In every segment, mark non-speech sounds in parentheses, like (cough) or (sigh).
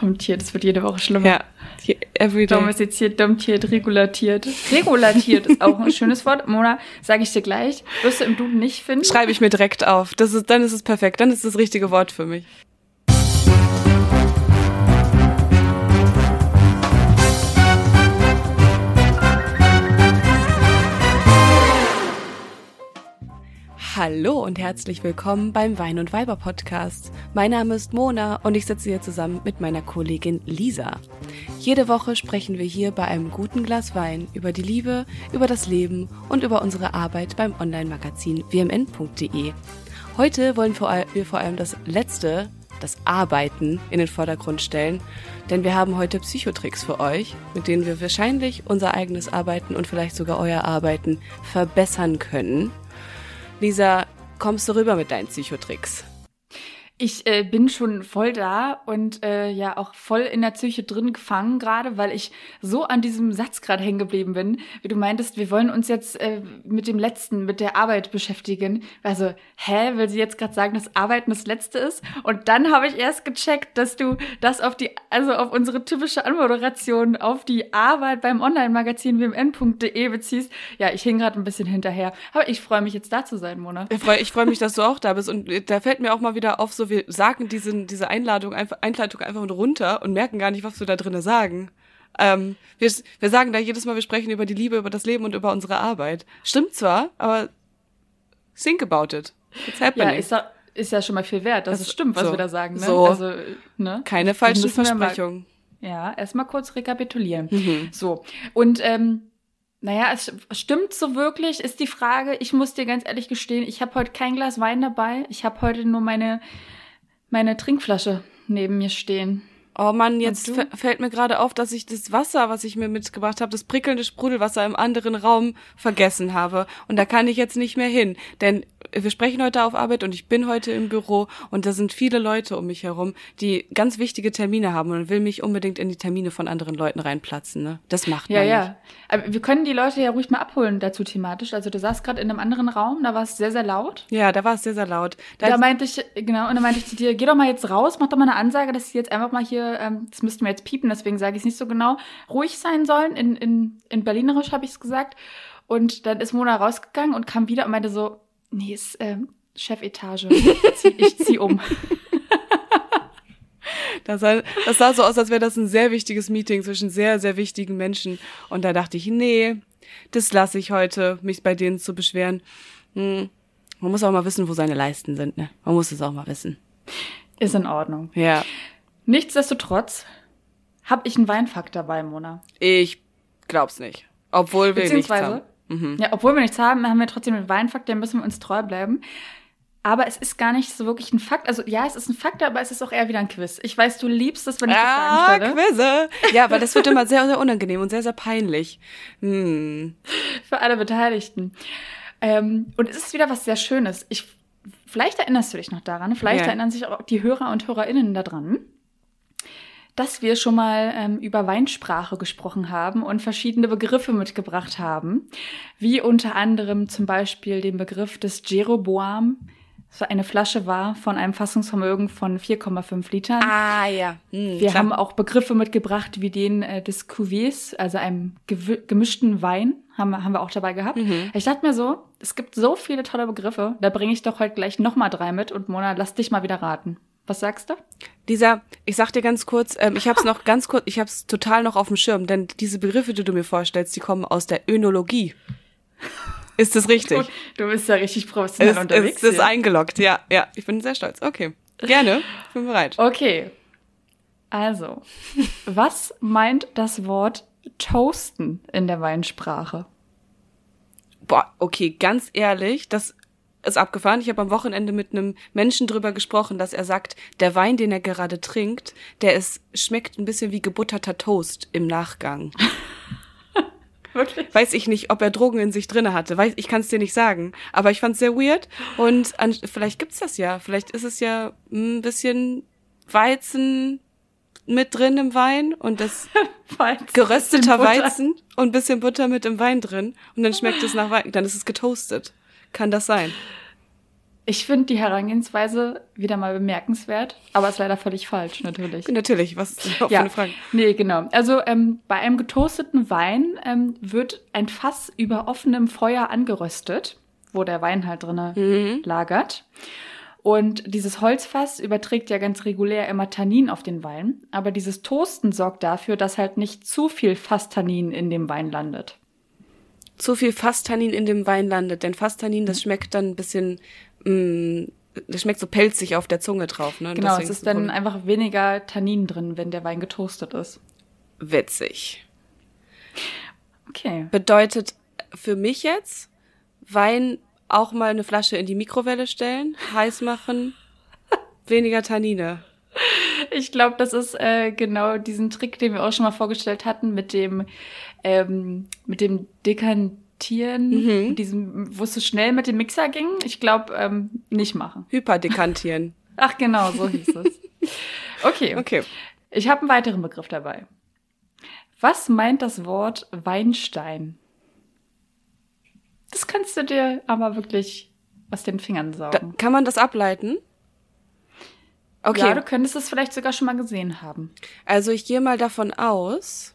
Domtiert, das wird jede Woche schlimmer. Ja, every day. Domestiziert, domtiert, regulatiert. Regulatiert ist auch ein schönes Wort. Mona, sage ich dir gleich. Wirst du im Duden nicht finden. Schreibe ich mir direkt auf. Das ist, dann ist es perfekt. Dann ist das richtige Wort für mich. Hallo und herzlich willkommen beim Wein und Weiber Podcast. Mein Name ist Mona und ich sitze hier zusammen mit meiner Kollegin Lisa. Jede Woche sprechen wir hier bei einem guten Glas Wein über die Liebe, über das Leben und über unsere Arbeit beim Online-Magazin wmn.de. Heute wollen wir vor allem das letzte, das Arbeiten in den Vordergrund stellen, denn wir haben heute Psychotricks für euch, mit denen wir wahrscheinlich unser eigenes Arbeiten und vielleicht sogar euer Arbeiten verbessern können. Lisa, kommst du rüber mit deinen Psychotricks? Ich äh, bin schon voll da und äh, ja auch voll in der Psyche drin gefangen gerade, weil ich so an diesem Satz gerade hängen geblieben bin, wie du meintest, wir wollen uns jetzt äh, mit dem Letzten, mit der Arbeit beschäftigen. Also, hä, weil sie jetzt gerade sagen, dass Arbeiten das Letzte ist? Und dann habe ich erst gecheckt, dass du das auf die, also auf unsere typische Anmoderation, auf die Arbeit beim Online-Magazin wmn.de beziehst. Ja, ich hing gerade ein bisschen hinterher. Aber ich freue mich jetzt da zu sein, Mona. Ich freue freu mich, dass du auch da bist. Und äh, da fällt mir auch mal wieder auf, so wir sagen diesen, diese Einladung einfach, Einleitung einfach runter und merken gar nicht, was wir da drinnen sagen. Ähm, wir, wir sagen da jedes Mal, wir sprechen über die Liebe, über das Leben und über unsere Arbeit. Stimmt zwar, aber think about it. It's happening. Ja, ist, da, ist ja schon mal viel wert, dass das es stimmt, was so, wir da sagen. Ne? So. Also, ne? Keine falschen Versprechungen. Ja, erstmal kurz rekapitulieren. Mhm. So. Und ähm, naja, es stimmt so wirklich, ist die Frage. Ich muss dir ganz ehrlich gestehen, ich habe heute kein Glas Wein dabei. Ich habe heute nur meine meine Trinkflasche neben mir stehen. Oh Mann, jetzt fällt mir gerade auf, dass ich das Wasser, was ich mir mitgebracht habe, das prickelnde Sprudelwasser im anderen Raum vergessen habe. Und da kann ich jetzt nicht mehr hin. Denn wir sprechen heute auf Arbeit und ich bin heute im Büro und da sind viele Leute um mich herum, die ganz wichtige Termine haben und will mich unbedingt in die Termine von anderen Leuten reinplatzen. Ne? Das macht man ja, nicht. Ja, Aber wir können die Leute ja ruhig mal abholen dazu thematisch. Also du saßt gerade in einem anderen Raum, da war es sehr, sehr laut. Ja, da war es sehr, sehr laut. Da, da meinte ich, genau, und da meinte ich zu dir, geh doch mal jetzt raus, mach doch mal eine Ansage, dass sie jetzt einfach mal hier, ähm, das müssten wir jetzt piepen, deswegen sage ich es nicht so genau, ruhig sein sollen. In, in, in Berlinerisch habe ich es gesagt. Und dann ist Mona rausgegangen und kam wieder und meinte so, nee, ist ähm, Chefetage. Ich zieh um. (laughs) Das sah, das sah so aus, als wäre das ein sehr wichtiges Meeting zwischen sehr, sehr wichtigen Menschen. Und da dachte ich, nee, das lasse ich heute, mich bei denen zu beschweren. Hm. Man muss auch mal wissen, wo seine Leisten sind. Ne? Man muss es auch mal wissen. Ist in Ordnung. Ja. Nichtsdestotrotz habe ich einen Weinfakt dabei, Mona. Ich glaub's nicht. Obwohl wir nichts haben. Mhm. Ja, obwohl wir nichts haben, haben wir trotzdem einen Weinfakt, dem müssen wir uns treu bleiben. Aber es ist gar nicht so wirklich ein Fakt. Also ja, es ist ein Fakt, aber es ist auch eher wieder ein Quiz. Ich weiß, du liebst es, wenn ich ja, das sagen Quizze. Ja, weil das wird (laughs) immer sehr, sehr unangenehm und sehr, sehr peinlich. Hm. Für alle Beteiligten. Ähm, und es ist wieder was sehr Schönes. Ich, vielleicht erinnerst du dich noch daran. Vielleicht ja. erinnern sich auch die Hörer und Hörerinnen daran dass wir schon mal ähm, über Weinsprache gesprochen haben und verschiedene Begriffe mitgebracht haben, wie unter anderem zum Beispiel den Begriff des Jeroboam, so eine Flasche war von einem Fassungsvermögen von 4,5 Litern. Ah ja. Hm, wir klar. haben auch Begriffe mitgebracht wie den äh, des Cuvées, also einem gemischten Wein, haben, haben wir auch dabei gehabt. Mhm. Ich dachte mir so, es gibt so viele tolle Begriffe, da bringe ich doch heute gleich nochmal drei mit und Mona, lass dich mal wieder raten. Was sagst du? Dieser, ich sag dir ganz kurz, ähm, ich hab's (laughs) noch ganz kurz, ich hab's total noch auf dem Schirm, denn diese Begriffe, die du mir vorstellst, die kommen aus der Önologie. Ist das richtig? Du, (laughs) du bist ja richtig professionell ist, unterwegs. Ist, ist eingeloggt, ja, ja. Ich bin sehr stolz. Okay. Gerne. Ich bin bereit. Okay. Also, was meint das Wort toasten in der Weinsprache? Boah, okay, ganz ehrlich, das ist abgefahren. Ich habe am Wochenende mit einem Menschen drüber gesprochen, dass er sagt, der Wein, den er gerade trinkt, der ist, schmeckt ein bisschen wie gebutterter Toast im Nachgang. (laughs) Wirklich? Weiß ich nicht, ob er Drogen in sich drinne hatte. Weiß, ich kann es dir nicht sagen. Aber ich fand es sehr weird. Und an, vielleicht gibt's das ja. Vielleicht ist es ja ein bisschen Weizen mit drin im Wein und das (laughs) Weizen, gerösteter Weizen und ein bisschen Butter mit im Wein drin. Und dann schmeckt es nach Wein. Dann ist es getoastet. Kann das sein? Ich finde die Herangehensweise wieder mal bemerkenswert, aber ist leider völlig falsch, natürlich. Natürlich, was ist Ja, eine Frage? nee, genau. Also ähm, bei einem getoasteten Wein ähm, wird ein Fass über offenem Feuer angeröstet, wo der Wein halt drinne Mhm. lagert. Und dieses Holzfass überträgt ja ganz regulär immer Tannin auf den Wein, aber dieses Toasten sorgt dafür, dass halt nicht zu viel Fasstannin in dem Wein landet. Zu viel Fasstannin in dem Wein landet, denn Fasstannin, das schmeckt dann ein bisschen, mh, das schmeckt so pelzig auf der Zunge drauf, ne? Genau, es ist dann einfach weniger Tannin drin, wenn der Wein getoastet ist. witzig. Okay. Bedeutet für mich jetzt, Wein auch mal eine Flasche in die Mikrowelle stellen, heiß machen, (laughs) weniger Tannine. Ich glaube, das ist äh, genau diesen Trick, den wir auch schon mal vorgestellt hatten, mit dem, ähm, mit dem Dekantieren, mit diesem, wo es so schnell mit dem Mixer ging. Ich glaube, ähm, nicht machen. Hyperdekantieren. (laughs) Ach genau, so hieß es. Okay, Okay. ich habe einen weiteren Begriff dabei. Was meint das Wort Weinstein? Das kannst du dir aber wirklich aus den Fingern Da, saugen. kann man das ableiten? Okay. Ja, du könntest es vielleicht sogar schon mal gesehen haben. Also ich gehe mal davon aus,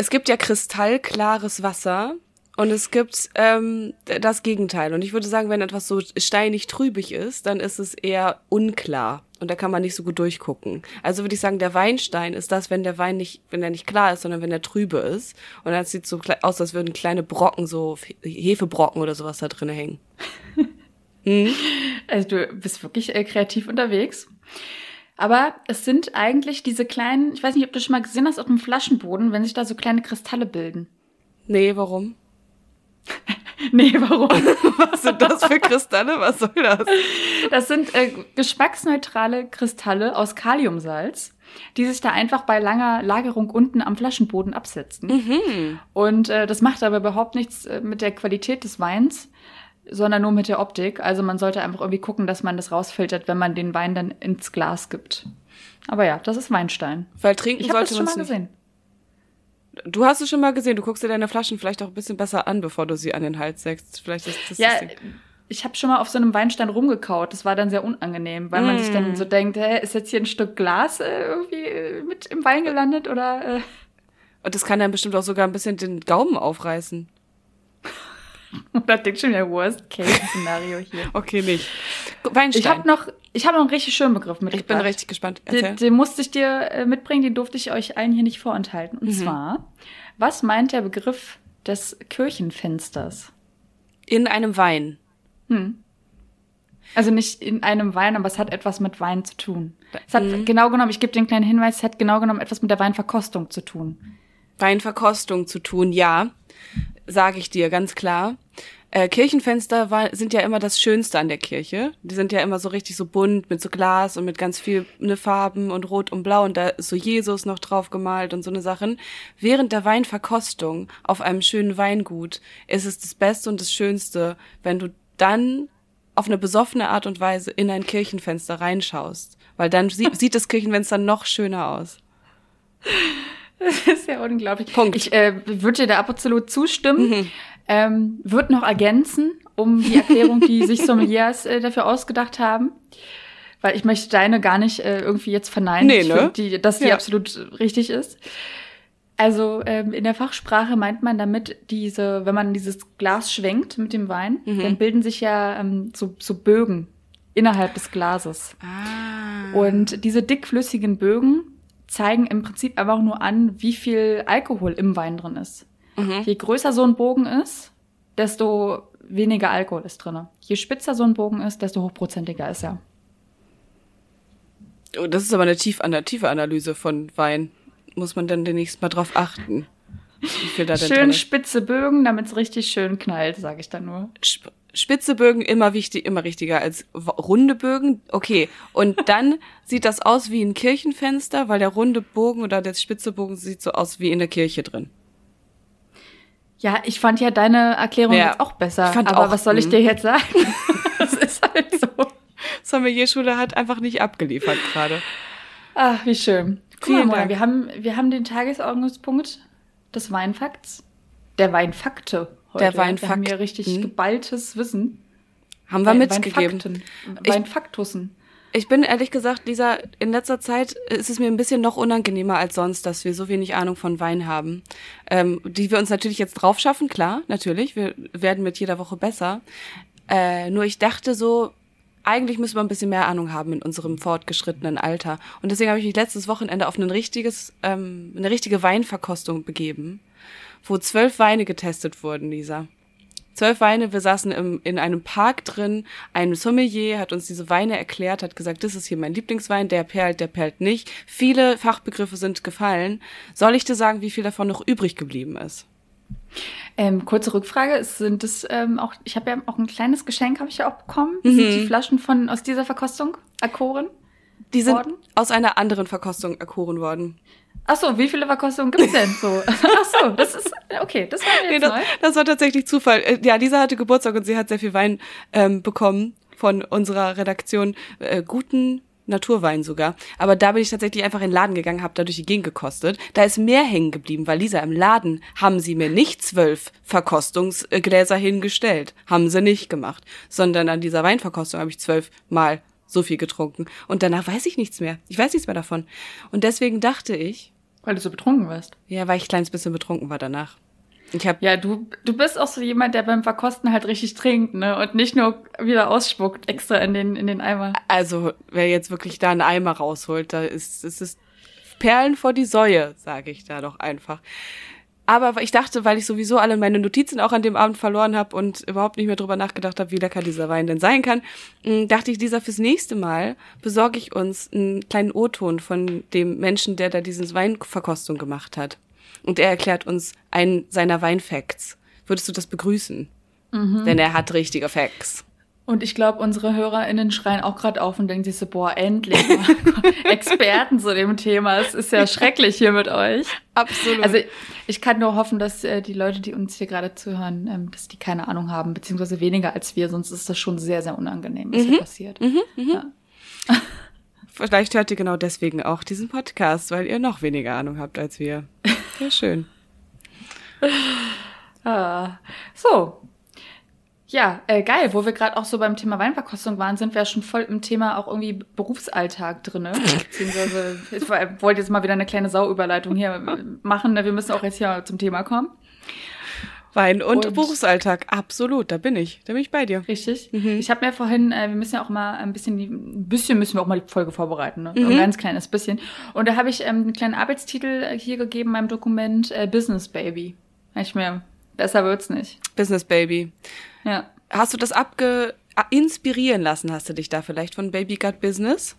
es gibt ja kristallklares Wasser und es gibt ähm, das Gegenteil. Und ich würde sagen, wenn etwas so steinig trübig ist, dann ist es eher unklar und da kann man nicht so gut durchgucken. Also würde ich sagen, der Weinstein ist das, wenn der Wein nicht, wenn er nicht klar ist, sondern wenn er trübe ist. Und dann sieht so aus, als würden kleine Brocken, so Hefebrocken oder sowas da drin hängen. (laughs) Also du bist wirklich äh, kreativ unterwegs. Aber es sind eigentlich diese kleinen, ich weiß nicht, ob du schon mal gesehen hast, auf dem Flaschenboden, wenn sich da so kleine Kristalle bilden. Nee, warum? (laughs) Nee, warum? (laughs) Was sind das für Kristalle? Was soll das? Das sind äh, geschmacksneutrale Kristalle aus Kaliumsalz, die sich da einfach bei langer Lagerung unten am Flaschenboden absetzen. Und äh, das macht aber überhaupt nichts äh, mit der Qualität des Weins, sondern nur mit der Optik. Also man sollte einfach irgendwie gucken, dass man das rausfiltert, wenn man den Wein dann ins Glas gibt. Aber ja, das ist Weinstein. Weil trinken Ich sollte schon man mal es gesehen. Du hast es schon mal gesehen. Du guckst dir deine Flaschen vielleicht auch ein bisschen besser an, bevor du sie an den Hals sägst. Vielleicht ist das Ja, das ich habe schon mal auf so einem Weinstein rumgekaut. Das war dann sehr unangenehm, weil man sich Mm. dann so denkt, hä, ist jetzt hier ein Stück Glas äh, irgendwie mit im Wein gelandet oder äh, Und das kann dann bestimmt auch sogar ein bisschen den Gaumen aufreißen. (laughs) oder denkt schon der Worst-Case-Szenario hier. (laughs) Okay, nicht. Weinstein. Ich habe noch, ich habe noch einen richtig schönen Begriff ich bin mitgebracht. richtig gespannt. Den, den musste ich dir äh, mitbringen, den durfte ich euch allen hier nicht vorenthalten. Mhm. Und zwar, was meint der Begriff des Kirchenfensters? In einem Wein. Also nicht in einem Wein, aber es hat etwas mit Wein zu tun. Es hat Mhm. genau genommen, ich gebe dir einen kleinen Hinweis, es hat genau genommen etwas mit der Weinverkostung zu tun. Weinverkostung zu tun, ja. Sage ich dir ganz klar. Äh, Kirchenfenster war, sind ja immer das Schönste an der Kirche. Die sind ja immer so richtig so bunt mit so Glas und mit ganz viel ne Farben und Rot und Blau und da ist so Jesus noch drauf gemalt und so eine Sachen. Während der Weinverkostung auf einem schönen Weingut ist es das Beste und das Schönste, wenn du dann auf eine besoffene Art und Weise in ein Kirchenfenster reinschaust, weil dann sie sieht das Kirchenfenster noch schöner aus. Das ist ja unglaublich. Punkt. Ich äh, würde dir da absolut zustimmen. Ähm, würde noch ergänzen, um die Erklärung, die (laughs) sich Sommeliers äh, dafür ausgedacht haben. Weil ich möchte deine gar nicht äh, irgendwie jetzt verneinen, Nee, ne? find Die, dass die Ja. absolut richtig ist. Also ähm, in der Fachsprache meint man damit diese, wenn man dieses Glas schwenkt mit dem Wein, dann bilden sich ja ähm, so, so Bögen innerhalb des Glases. Ah. Und diese dickflüssigen Bögen zeigen im Prinzip einfach nur an, wie viel Alkohol im Wein drin ist. Mhm. Je größer so ein Bogen ist, desto weniger Alkohol ist drin. Je spitzer so ein Bogen ist, desto hochprozentiger ist er. Oh, das ist aber eine, tief, eine tiefe Analyse von Wein. Muss man dann demnächst mal drauf achten. Wie viel da denn drin Schön spitze Bögen, damit es richtig schön knallt, sage ich dann nur. Sp Spitze Bögen immer wichtig, immer richtiger als runde Bögen. Okay. Und (laughs) dann sieht das aus wie ein Kirchenfenster, weil der runde Bogen oder der spitze Bogen sieht so aus wie in der Kirche drin. Ja, ich fand ja deine Erklärung Ja, jetzt auch besser. ich fand aber auch, was soll ich hm. dir jetzt sagen? (laughs) das ist halt so. (laughs) Sommelierschule hat einfach nicht abgeliefert gerade. Ach, wie schön. Guck mal, Mona, wir haben, wir haben den Tagesordnungspunkt des Weinfakts, der Weinfakte heute. Der Weinfakt- Wir haben hier richtig geballtes Wissen. Haben wir Wein- mitgegeben. Weinfakten. Ich- Weinfaktussen. Ich bin ehrlich gesagt, Lisa, in letzter Zeit ist es mir ein bisschen noch unangenehmer als sonst, dass wir so wenig Ahnung von Wein haben. Ähm, die wir uns natürlich jetzt drauf schaffen, klar, natürlich. Wir werden mit jeder Woche besser. Äh, nur ich dachte so, eigentlich müssen wir ein bisschen mehr Ahnung haben in unserem fortgeschrittenen Alter. Und deswegen habe ich mich letztes Wochenende auf ein richtiges, ähm, eine richtige Weinverkostung begeben, wo zwölf Weine getestet wurden, Lisa. Zwölf Weine, wir saßen im, in einem Park drin, ein Sommelier hat uns diese Weine erklärt, hat gesagt, das ist hier mein Lieblingswein, der perlt, der perlt nicht. Viele Fachbegriffe sind gefallen. Soll ich dir sagen, wie viel davon noch übrig geblieben ist? Ähm, kurze Rückfrage, sind es ähm, auch, ich habe ja auch ein kleines Geschenk, habe ich ja auch bekommen. Das sind die Flaschen von aus dieser Verkostung, Akoren. Die sind Worden? aus einer anderen Verkostung erkoren worden. Ach so, wie viele Verkostungen gibt's denn so? (laughs) Ach so, das ist, okay, das war mir Nee, jetzt das, neu. das war tatsächlich Zufall. Äh, Ja, Lisa hatte Geburtstag und sie hat sehr viel Wein ähm, bekommen von unserer Redaktion. Äh, guten Naturwein sogar. Aber da bin ich tatsächlich einfach in den Laden gegangen, habe da durch die Gegend gekostet. Da ist mehr hängen geblieben, weil Lisa im Laden haben sie mir nicht zwölf Verkostungsgläser hingestellt. Haben sie nicht gemacht. Sondern an dieser Weinverkostung habe ich zwölf Mal so viel getrunken. Und danach weiß ich nichts mehr. Ich weiß nichts mehr davon. Und deswegen dachte ich, Weil du so betrunken warst. ja, weil ich ein kleines bisschen betrunken war danach. Ich habe Ja, du, du bist auch so jemand, der beim Verkosten halt richtig trinkt, ne? Und nicht nur wieder ausspuckt extra in den, in den Eimer. Also, wer jetzt wirklich da einen Eimer rausholt, da ist es ist Perlen vor die Säue, sage ich da doch einfach. Aber ich dachte, weil ich sowieso alle meine Notizen auch an dem Abend verloren habe und überhaupt nicht mehr drüber nachgedacht habe, wie lecker dieser Wein denn sein kann, mh, dachte ich, dieser fürs nächste Mal besorge ich uns einen kleinen O-Ton von dem Menschen, der da diese Weinverkostung gemacht hat. Und er erklärt uns einen seiner Weinfacts. Würdest du das begrüßen? Denn er hat richtige Facts. Und ich glaube, unsere HörerInnen schreien auch gerade auf und denken sich so, boah, endlich (laughs) Experten zu dem Thema. Es ist ja schrecklich hier mit euch. Absolut. Also ich kann nur hoffen, dass äh, die Leute, die uns hier gerade zuhören, ähm, dass die keine Ahnung haben, beziehungsweise weniger als wir, sonst ist das schon sehr, sehr unangenehm, was hier passiert. Ja. (laughs) Vielleicht hört ihr genau deswegen auch diesen Podcast, weil ihr noch weniger Ahnung habt als wir. Sehr schön. (laughs) Ah, so. Ja, äh, geil. Wo wir gerade auch so beim Thema Weinverkostung waren, sind wir ja schon voll im Thema auch irgendwie Berufsalltag drinne. (laughs) Beziehungsweise, ich war- wollte jetzt mal wieder eine kleine Sauüberleitung hier äh, machen. ne? Wir müssen auch jetzt hier zum Thema kommen. Wein und, Und- Berufsalltag, absolut, da bin ich. Da bin ich bei dir. Richtig. Ich habe mir vorhin, äh, wir müssen ja auch mal ein bisschen, die, ein bisschen müssen wir auch mal die Folge vorbereiten, ne? Ein ganz kleines bisschen. Und da habe ich ähm, einen kleinen Arbeitstitel äh, hier gegeben, meinem Dokument äh, Business Baby. Ich mir, besser wird's nicht. Business Baby. Ja. Hast du das abge inspirieren lassen, hast du dich da vielleicht von Baby Got Business?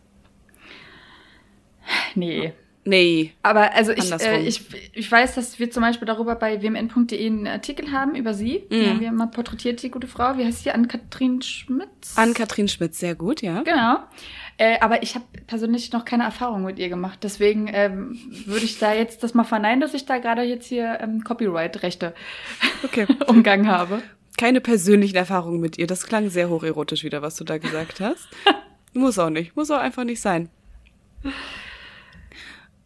Nee. Nee. Aber also ich, äh, ich, ich weiß, dass wir zum Beispiel darüber bei wmn.de einen Artikel haben über sie. Mhm. Die haben wir mal porträtiert, die gute Frau. Wie heißt sie? Ann-Kathrin Schmitz? Ann-Kathrin Schmidt, sehr gut, ja. Genau. Äh, aber ich habe persönlich noch keine Erfahrung mit ihr gemacht. Deswegen ähm, würde ich da jetzt das mal verneinen, dass ich da gerade jetzt hier ähm, Copyright-Rechte Okay. (laughs) umgangen habe. Keine persönlichen Erfahrungen mit ihr. Das klang sehr hocherotisch wieder, was du da gesagt hast. (laughs) Muss auch nicht. Muss auch einfach nicht sein.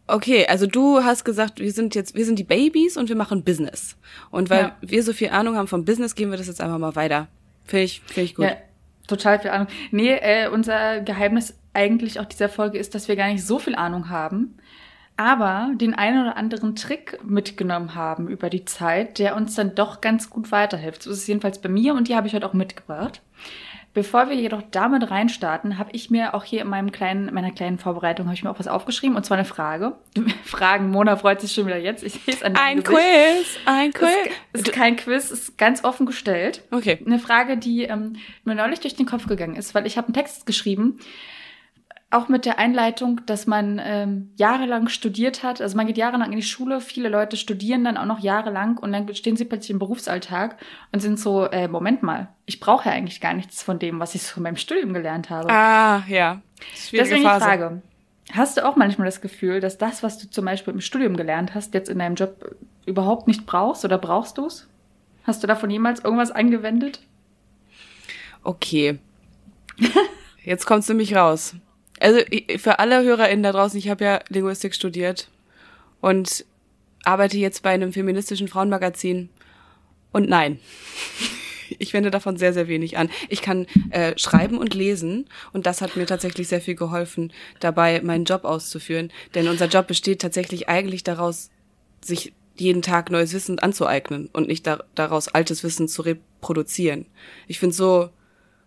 Okay, also du hast gesagt, wir sind jetzt, wir sind die Babys und wir machen Business. Und weil Ja. wir so viel Ahnung haben vom Business, gehen wir das jetzt einfach mal weiter. Finde ich, finde ich gut. Ja, total viel Ahnung. Nee, äh, unser Geheimnis eigentlich auch dieser Folge ist, dass wir gar nicht so viel Ahnung haben, aber den einen oder anderen Trick mitgenommen haben über die Zeit, der uns dann doch ganz gut weiterhilft. So ist es jedenfalls bei mir und die habe ich heute auch mitgebracht. Bevor wir jedoch damit reinstarten, habe ich mir auch hier in meinem kleinen, meiner kleinen Vorbereitung habe ich mir auch was aufgeschrieben und zwar eine Frage. (laughs) Fragen, Mona freut sich schon wieder jetzt. Ich sehe es an Ein Gesicht. Quiz, ein Quiz. ist, ist kein Quiz, ist ganz offen gestellt. Okay. Eine Frage, die ähm, mir neulich durch den Kopf gegangen ist, weil ich habe einen Text geschrieben, auch mit der Einleitung, dass man ähm, jahrelang studiert hat. Also man geht jahrelang in die Schule, viele Leute studieren dann auch noch jahrelang und dann stehen sie plötzlich im Berufsalltag und sind so, äh, Moment mal, ich brauche ja eigentlich gar nichts von dem, was ich so in meinem Studium gelernt habe. Ah, ja. Schwierige Deswegen Phase. die Frage. Hast du auch manchmal das Gefühl, dass das, was du zum Beispiel im Studium gelernt hast, jetzt in deinem Job überhaupt nicht brauchst oder brauchst du es? Hast du davon jemals irgendwas angewendet? Okay. (laughs) Jetzt kommt's nämlich raus. Also für alle HörerInnen da draußen, ich habe ja Linguistik studiert und arbeite jetzt bei einem feministischen Frauenmagazin. und nein. (laughs) Ich wende davon sehr, sehr wenig an. Ich kann äh, schreiben und lesen und das hat mir tatsächlich sehr viel geholfen, dabei meinen Job auszuführen. Denn unser Job besteht tatsächlich eigentlich daraus, sich jeden Tag neues Wissen anzueignen und nicht da, daraus altes Wissen zu reproduzieren. Ich finde so,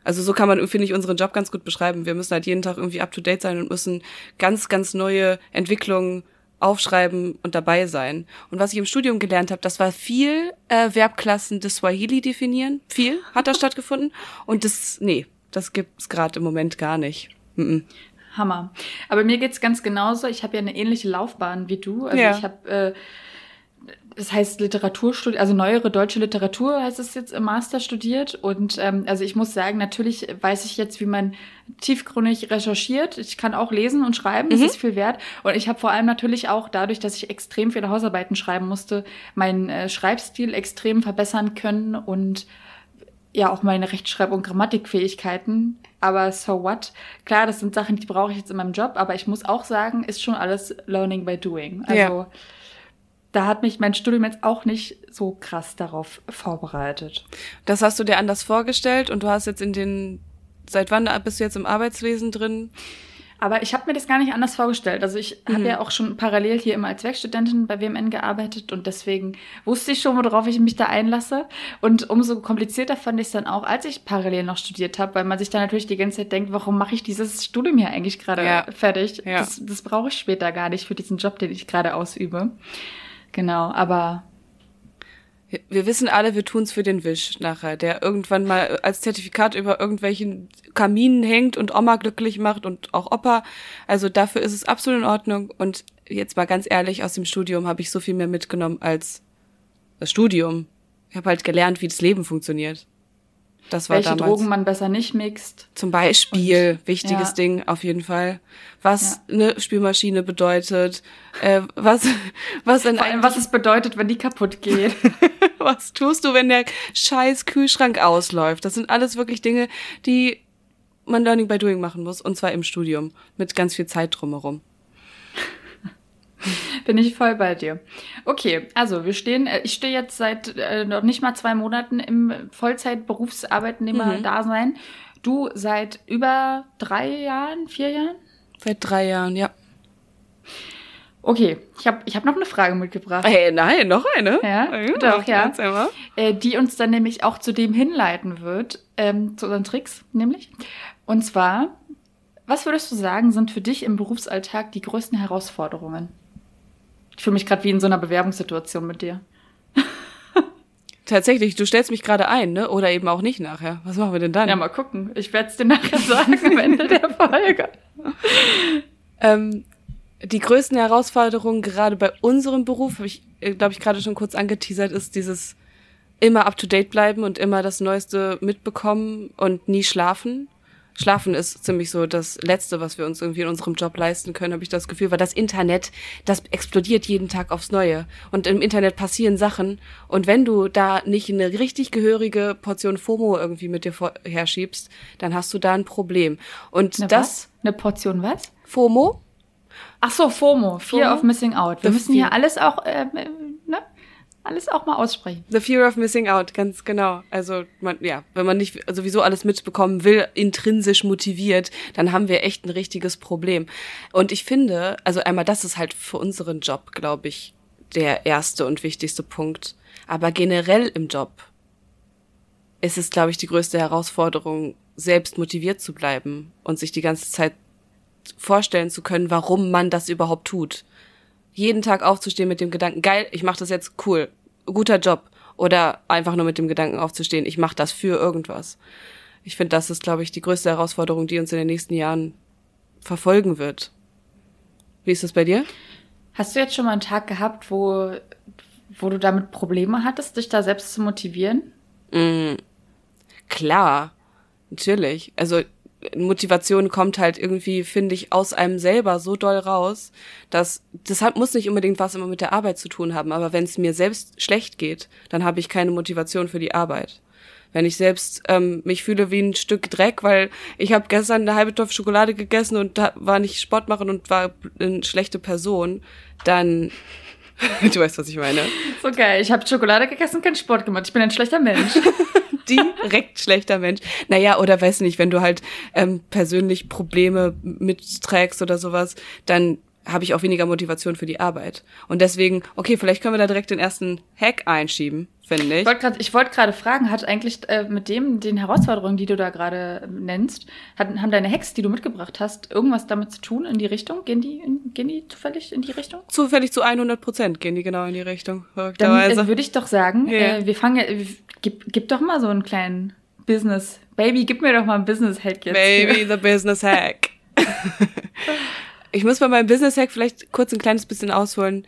also so kann man, finde ich, unseren Job ganz gut beschreiben. Wir müssen halt jeden Tag irgendwie up to date sein und müssen ganz, ganz neue Entwicklungen aufschreiben und dabei sein. Und was ich im Studium gelernt habe, das war viel äh, Verbklassen des Swahili definieren. Viel hat da stattgefunden. Und das, nee, das gibt's gerade im Moment gar nicht. Mm -mm. Hammer. Aber mir geht's ganz genauso. Ich habe ja eine ähnliche Laufbahn wie du. Also ja. ich habe äh, das heißt Literaturstudie, also neuere deutsche Literatur heißt es jetzt im Master studiert. Und ähm, also ich muss sagen, natürlich weiß ich jetzt, wie man tiefgründig recherchiert. Ich kann auch lesen und schreiben, das mhm. ist viel wert. Und ich habe vor allem natürlich auch dadurch, dass ich extrem viele Hausarbeiten schreiben musste, meinen äh, Schreibstil extrem verbessern können und ja auch meine Rechtschreib- und Grammatikfähigkeiten. Aber so what? Klar, das sind Sachen, die brauche ich jetzt in meinem Job, aber ich muss auch sagen, ist schon alles Learning by Doing. Also ja da hat mich mein Studium jetzt auch nicht so krass darauf vorbereitet. Das hast du dir anders vorgestellt und du hast jetzt in den, seit wann bist du jetzt im Arbeitswesen drin? Aber ich habe mir das gar nicht anders vorgestellt. Also ich mhm. habe ja auch schon parallel hier immer als Werkstudentin bei WMN gearbeitet und deswegen wusste ich schon, worauf ich mich da einlasse. Und umso komplizierter fand ich es dann auch, als ich parallel noch studiert habe, weil man sich dann natürlich die ganze Zeit denkt, warum mache ich dieses Studium hier eigentlich gerade ja. fertig? Ja. Das, das brauche ich später gar nicht für diesen Job, den ich gerade ausübe. Genau, aber wir wissen alle, wir tun's für den Wisch nachher, der irgendwann mal als Zertifikat über irgendwelchen Kaminen hängt und Oma glücklich macht und auch Opa. Also dafür ist es absolut in Ordnung. Und jetzt mal ganz ehrlich, aus dem Studium habe ich so viel mehr mitgenommen als das Studium. Ich habe halt gelernt, wie das Leben funktioniert. Das war Welche damals. Drogen man besser nicht mixt. Zum Beispiel, Und, wichtiges ja. Ding auf jeden Fall. Was ja. eine Spülmaschine bedeutet, äh, was, was in allem, was es bedeutet, wenn die kaputt geht. (laughs) was tust du, wenn der scheiß Kühlschrank ausläuft? Das sind alles wirklich Dinge, die man Learning by Doing machen muss. Und zwar im Studium. Mit ganz viel Zeit drumherum. (laughs) Bin ich voll bei dir. Okay, also wir stehen, äh, ich stehe jetzt seit äh, noch nicht mal zwei Monaten im Vollzeit-Berufsarbeitnehmer-Dasein. Mhm. Du seit über drei Jahren, vier Jahren? Seit drei Jahren, ja. Okay, ich habe ich hab noch eine Frage mitgebracht. Hey, nein, noch eine? Ja, ja doch, ja. Äh, die uns dann nämlich auch zu dem hinleiten wird, ähm, zu unseren Tricks, nämlich. Und zwar, was würdest du sagen, sind für dich im Berufsalltag die größten Herausforderungen? Ich fühle mich gerade wie in so einer Bewerbungssituation mit dir. Tatsächlich, du stellst mich gerade ein, ne? Oder eben auch nicht nachher. Was machen wir denn dann? Ja, mal gucken. Ich werde es dir nachher sagen am Ende der Folge. ähm, die größten Herausforderungen gerade bei unserem Beruf, habe ich, äh, glaube ich, gerade schon kurz angeteasert, ist dieses immer up to date bleiben und immer das Neueste mitbekommen und nie schlafen. Schlafen ist ziemlich so das Letzte, was wir uns irgendwie in unserem Job leisten können, habe ich das Gefühl, weil das Internet, das explodiert jeden Tag aufs Neue. Und im Internet passieren Sachen. Und wenn du da nicht eine richtig gehörige Portion FOMO irgendwie mit dir herschiebst, dann hast du da ein Problem. Und eine das. Was? Eine Portion was? FOMO? Ach so, FOMO, Fear FOMO? of Missing Out. Wir müssen hier alles auch äh? Alles auch mal aussprechen. The fear of missing out, ganz genau. Also man, ja, wenn man nicht sowieso alles mitbekommen will, intrinsisch motiviert, dann haben wir echt ein richtiges Problem. Und ich finde, also einmal, das ist halt für unseren Job, glaube ich, der erste und wichtigste Punkt. Aber generell im Job ist es, glaube ich, die größte Herausforderung, selbst motiviert zu bleiben und sich die ganze Zeit vorstellen zu können, warum man das überhaupt tut jeden Tag aufzustehen mit dem Gedanken, geil, ich mache das jetzt cool, guter Job. Oder einfach nur mit dem Gedanken aufzustehen, ich mache das für irgendwas. Ich finde, das ist, glaube ich, die größte Herausforderung, die uns in den nächsten Jahren verfolgen wird. Wie ist das bei dir? Hast du jetzt schon mal einen Tag gehabt, wo, wo du damit Probleme hattest, dich da selbst zu motivieren? Mm, klar, natürlich. Also Motivation kommt halt irgendwie, finde ich, aus einem selber so doll raus, dass das hat, muss nicht unbedingt was immer mit der Arbeit zu tun haben, aber wenn es mir selbst schlecht geht, dann habe ich keine Motivation für die Arbeit. Wenn ich selbst ähm, mich fühle wie ein Stück Dreck, weil ich habe gestern eine halbe Topf Schokolade gegessen und da war nicht Sport machen und war eine schlechte Person, dann (laughs) du weißt, was ich meine. So geil. Ich habe Schokolade gegessen, keinen Sport gemacht. Ich bin ein schlechter Mensch. (laughs) Direkt schlechter Mensch. Naja, oder weiß nicht, wenn du halt ähm, persönlich Probleme mitträgst oder sowas, dann habe ich auch weniger Motivation für die Arbeit. Und deswegen, okay, vielleicht können wir da direkt den ersten Hack einschieben, finde ich. Ich wollte gerade wollt fragen, hat eigentlich äh, mit dem, den Herausforderungen, die du da gerade nennst, hat, haben deine Hacks, die du mitgebracht hast, irgendwas damit zu tun in die Richtung? Gehen die, in, gehen die zufällig in die Richtung? Zufällig zu 100 Prozent gehen die genau in die Richtung. Dann äh, würde ich doch sagen, yeah. äh, wir fangen, äh, gib, gib doch mal so einen kleinen Business. Baby, gib mir doch mal einen Business Hack jetzt. Baby, (laughs) the Business Hack. (laughs) Ich muss bei meinem Business Hack vielleicht kurz ein kleines bisschen ausholen.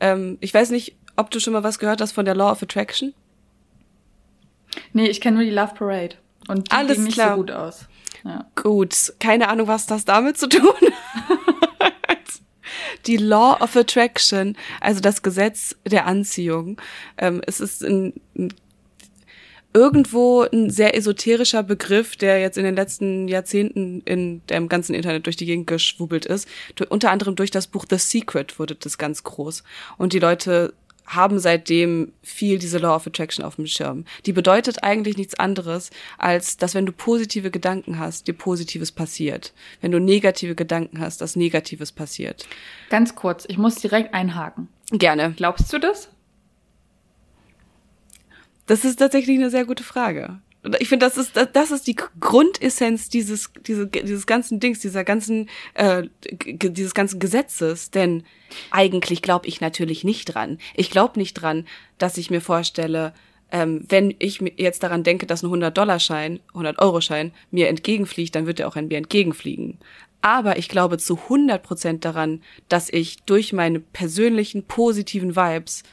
Ähm, ich weiß nicht, ob du schon mal was gehört hast von der Law of Attraction. Nee, ich kenne nur die Love Parade. Und die Alles nicht klar. so gut aus. Ja. Gut, keine Ahnung, was das damit zu tun (laughs) hat. Die Law of Attraction, also das Gesetz der Anziehung. Ähm, es ist ein, ein irgendwo ein sehr esoterischer Begriff, der jetzt in den letzten Jahrzehnten in dem ganzen Internet durch die Gegend geschwubbelt ist. Unter anderem durch das Buch The Secret wurde das ganz groß. Und die Leute haben seitdem viel diese Law of Attraction auf dem Schirm. Die bedeutet eigentlich nichts anderes, als dass wenn du positive Gedanken hast, dir Positives passiert. Wenn du negative Gedanken hast, dass Negatives passiert. Ganz kurz, ich muss direkt einhaken. Gerne. Glaubst du das? Das ist tatsächlich eine sehr gute Frage. Ich finde, das ist das ist die Grundessenz dieses diese, dieses ganzen Dings, dieser ganzen äh, dieses ganzen Gesetzes. Denn eigentlich glaube ich natürlich nicht dran. Ich glaube nicht dran, dass ich mir vorstelle, ähm, wenn ich jetzt daran denke, dass ein 100-Dollar-Schein, 100-Euro-Schein mir entgegenfliegt, dann wird er auch an mir entgegenfliegen. Aber ich glaube zu 100 Prozent daran, dass ich durch meine persönlichen positiven Vibes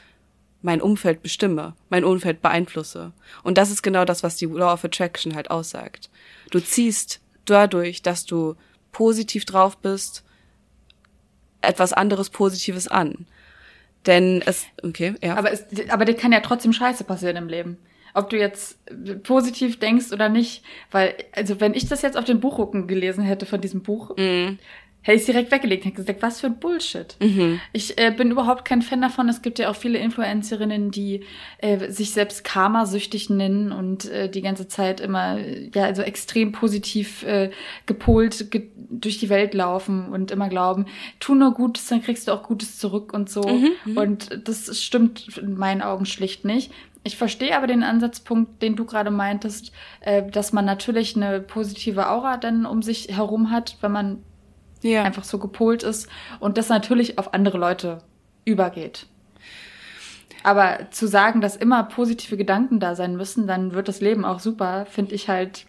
mein Umfeld bestimme, mein Umfeld beeinflusse. Und das ist genau das, was die Law of Attraction halt aussagt. Du ziehst dadurch, dass du positiv drauf bist, etwas anderes Positives an. Denn es, okay, ja. Aber, es, aber dir kann ja trotzdem Scheiße passieren im Leben. Ob du jetzt positiv denkst oder nicht. Weil, also wenn ich das jetzt auf den Buchrücken gelesen hätte von diesem Buch, mm hätte ich direkt weggelegt. Hätte gesagt, was für ein Bullshit. Mhm. Ich äh, bin überhaupt kein Fan davon. Es gibt ja auch viele Influencerinnen, die äh, sich selbst Karma-süchtig nennen und äh, die ganze Zeit immer ja also extrem positiv äh, gepolt ge durch die Welt laufen und immer glauben, tu nur Gutes, dann kriegst du auch Gutes zurück und so. Mhm, mhm. und das stimmt in meinen Augen schlicht nicht. Ich verstehe aber den Ansatzpunkt, den du gerade meintest, äh, dass man natürlich eine positive Aura dann um sich herum hat, wenn man ja. einfach so gepolt ist und das natürlich auf andere Leute übergeht. Aber zu sagen, dass immer positive Gedanken da sein müssen, dann wird das Leben auch super, finde ich halt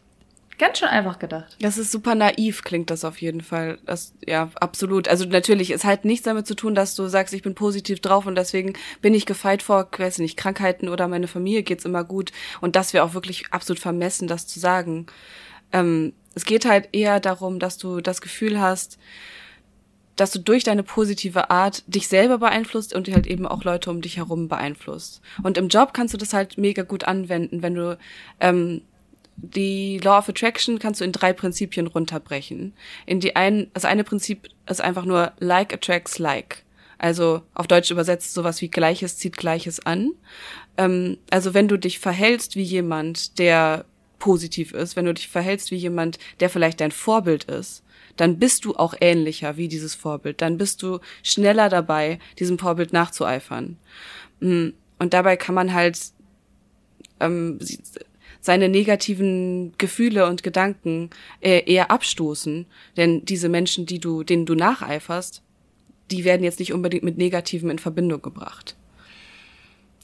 ganz schön einfach gedacht. Das ist super naiv, klingt das auf jeden Fall. Das, ja, absolut. Also natürlich, es hat nichts damit zu tun, dass du sagst, ich bin positiv drauf und deswegen bin ich gefeit vor, weiß nicht, Krankheiten oder meine Familie geht's immer gut. Und das wäre auch wirklich absolut vermessen, das zu sagen. Ähm, es geht halt eher darum, dass du das Gefühl hast, dass du durch deine positive Art dich selber beeinflusst und halt eben auch Leute um dich herum beeinflusst. Und im Job kannst du das halt mega gut anwenden, wenn du ähm, die Law of Attraction kannst du in drei Prinzipien runterbrechen. In die ein, das eine Prinzip ist einfach nur like attracts like. Also auf Deutsch übersetzt sowas wie Gleiches zieht Gleiches an. Ähm, also wenn du dich verhältst wie jemand, der positiv ist, wenn du dich verhältst wie jemand, der vielleicht dein Vorbild ist, dann bist du auch ähnlicher wie dieses Vorbild. Dann bist du schneller dabei, diesem Vorbild nachzueifern. Mm, und dabei kann man halt ähm, seine negativen Gefühle und Gedanken äh, eher abstoßen. Denn diese Menschen, die du, denen du nacheiferst, die werden jetzt nicht unbedingt mit Negativen in Verbindung gebracht.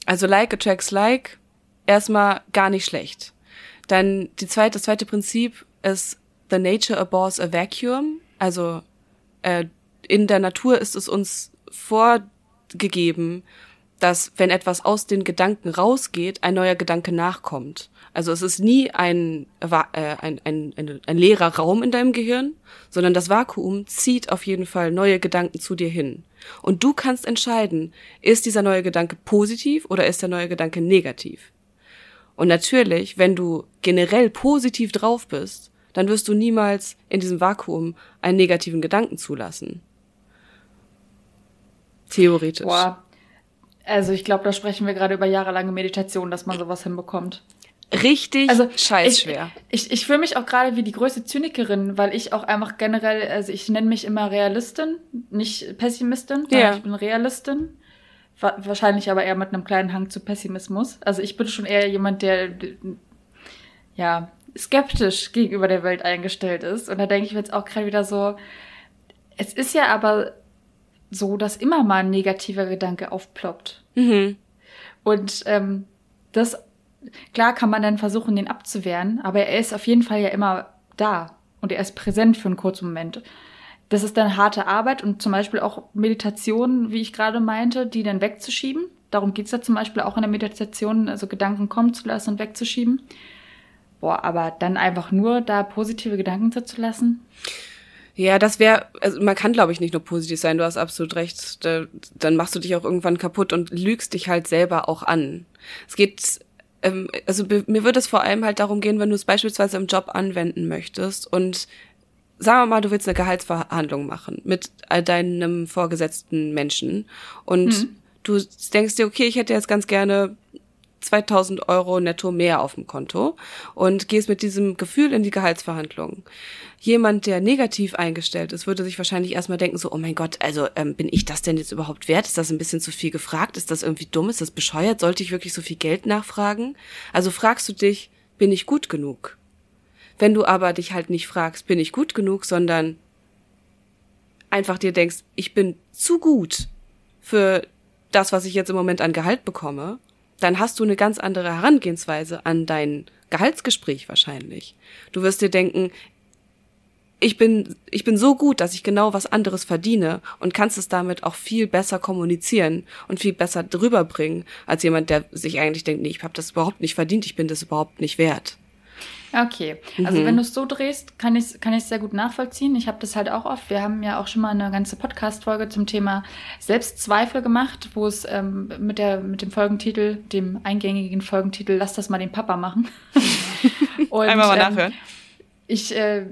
Also like attracts like, erstmal gar nicht schlecht. Dann die zweite, das zweite Prinzip ist The nature abhors a vacuum. Also äh, in der Natur ist es uns vorgegeben, dass wenn etwas aus den Gedanken rausgeht, ein neuer Gedanke nachkommt. Also es ist nie ein, äh, ein, ein, ein, ein leerer Raum in deinem Gehirn, sondern das Vakuum zieht auf jeden Fall neue Gedanken zu dir hin. Und du kannst entscheiden, ist dieser neue Gedanke positiv oder ist der neue Gedanke negativ. Und natürlich, wenn du generell positiv drauf bist, dann wirst du niemals in diesem Vakuum einen negativen Gedanken zulassen. Theoretisch. Boah. Also ich glaube, da sprechen wir gerade über jahrelange Meditation, dass man sowas hinbekommt. Richtig also, scheiß schwer. Ich, ich, ich fühle mich auch gerade wie die größte Zynikerin, weil ich auch einfach generell, also ich nenne mich immer Realistin, nicht Pessimistin, ja. ich bin Realistin. Wahrscheinlich aber eher mit einem kleinen Hang zu Pessimismus. Also ich bin schon eher jemand, der ja skeptisch gegenüber der Welt eingestellt ist. Und da denke ich mir jetzt auch gerade wieder so, es ist ja aber so, dass immer mal ein negativer Gedanke aufploppt. Mhm. Und ähm, das, klar kann man dann versuchen, den abzuwehren, aber er ist auf jeden Fall ja immer da und er ist präsent für einen kurzen Moment. Das ist dann harte Arbeit und zum Beispiel auch Meditation, wie ich gerade meinte, die dann wegzuschieben. Darum geht's ja zum Beispiel auch in der Meditation, also Gedanken kommen zu lassen und wegzuschieben. Boah, aber dann einfach nur da positive Gedanken zu lassen. Ja, das wäre, also man kann, glaube ich, nicht nur positiv sein, du hast absolut recht. Da, dann machst du dich auch irgendwann kaputt und lügst dich halt selber auch an. Es geht, ähm, also mir würde es vor allem halt darum gehen, wenn du es beispielsweise im Job anwenden möchtest und sagen wir mal, du willst eine Gehaltsverhandlung machen mit deinem vorgesetzten Menschen und mhm. du denkst dir, okay, ich hätte jetzt ganz gerne 2000 Euro netto mehr auf dem Konto und gehst mit diesem Gefühl in die Gehaltsverhandlungen jemand, der negativ eingestellt ist, würde sich wahrscheinlich erstmal denken, so, oh mein Gott, also ähm, bin ich das denn jetzt überhaupt wert? Ist das ein bisschen zu viel gefragt? Ist das irgendwie dumm? Ist das bescheuert? Sollte ich wirklich so viel Geld nachfragen? Also fragst du dich, bin ich gut genug? Wenn du aber dich halt nicht fragst, bin ich gut genug, sondern einfach dir denkst, ich bin zu gut für das, was ich jetzt im Moment an Gehalt bekomme, dann hast du eine ganz andere Herangehensweise an dein Gehaltsgespräch wahrscheinlich. Du wirst dir denken, ich bin, ich bin so gut, dass ich genau was anderes verdiene und kannst es damit auch viel besser kommunizieren und viel besser drüber bringen, als jemand, der sich eigentlich denkt, nee, ich habe das überhaupt nicht verdient, ich bin das überhaupt nicht wert. Okay, also mhm. wenn du es so drehst, kann ich es kann sehr gut nachvollziehen. Ich habe das halt auch oft. Wir haben ja auch schon mal eine ganze Podcast-Folge zum Thema Selbstzweifel gemacht, wo es ähm, mit, der, mit dem Folgentitel, dem eingängigen Folgentitel, Lass das mal den Papa machen. (laughs) Und, Einmal mal ähm, nachhören. ich äh,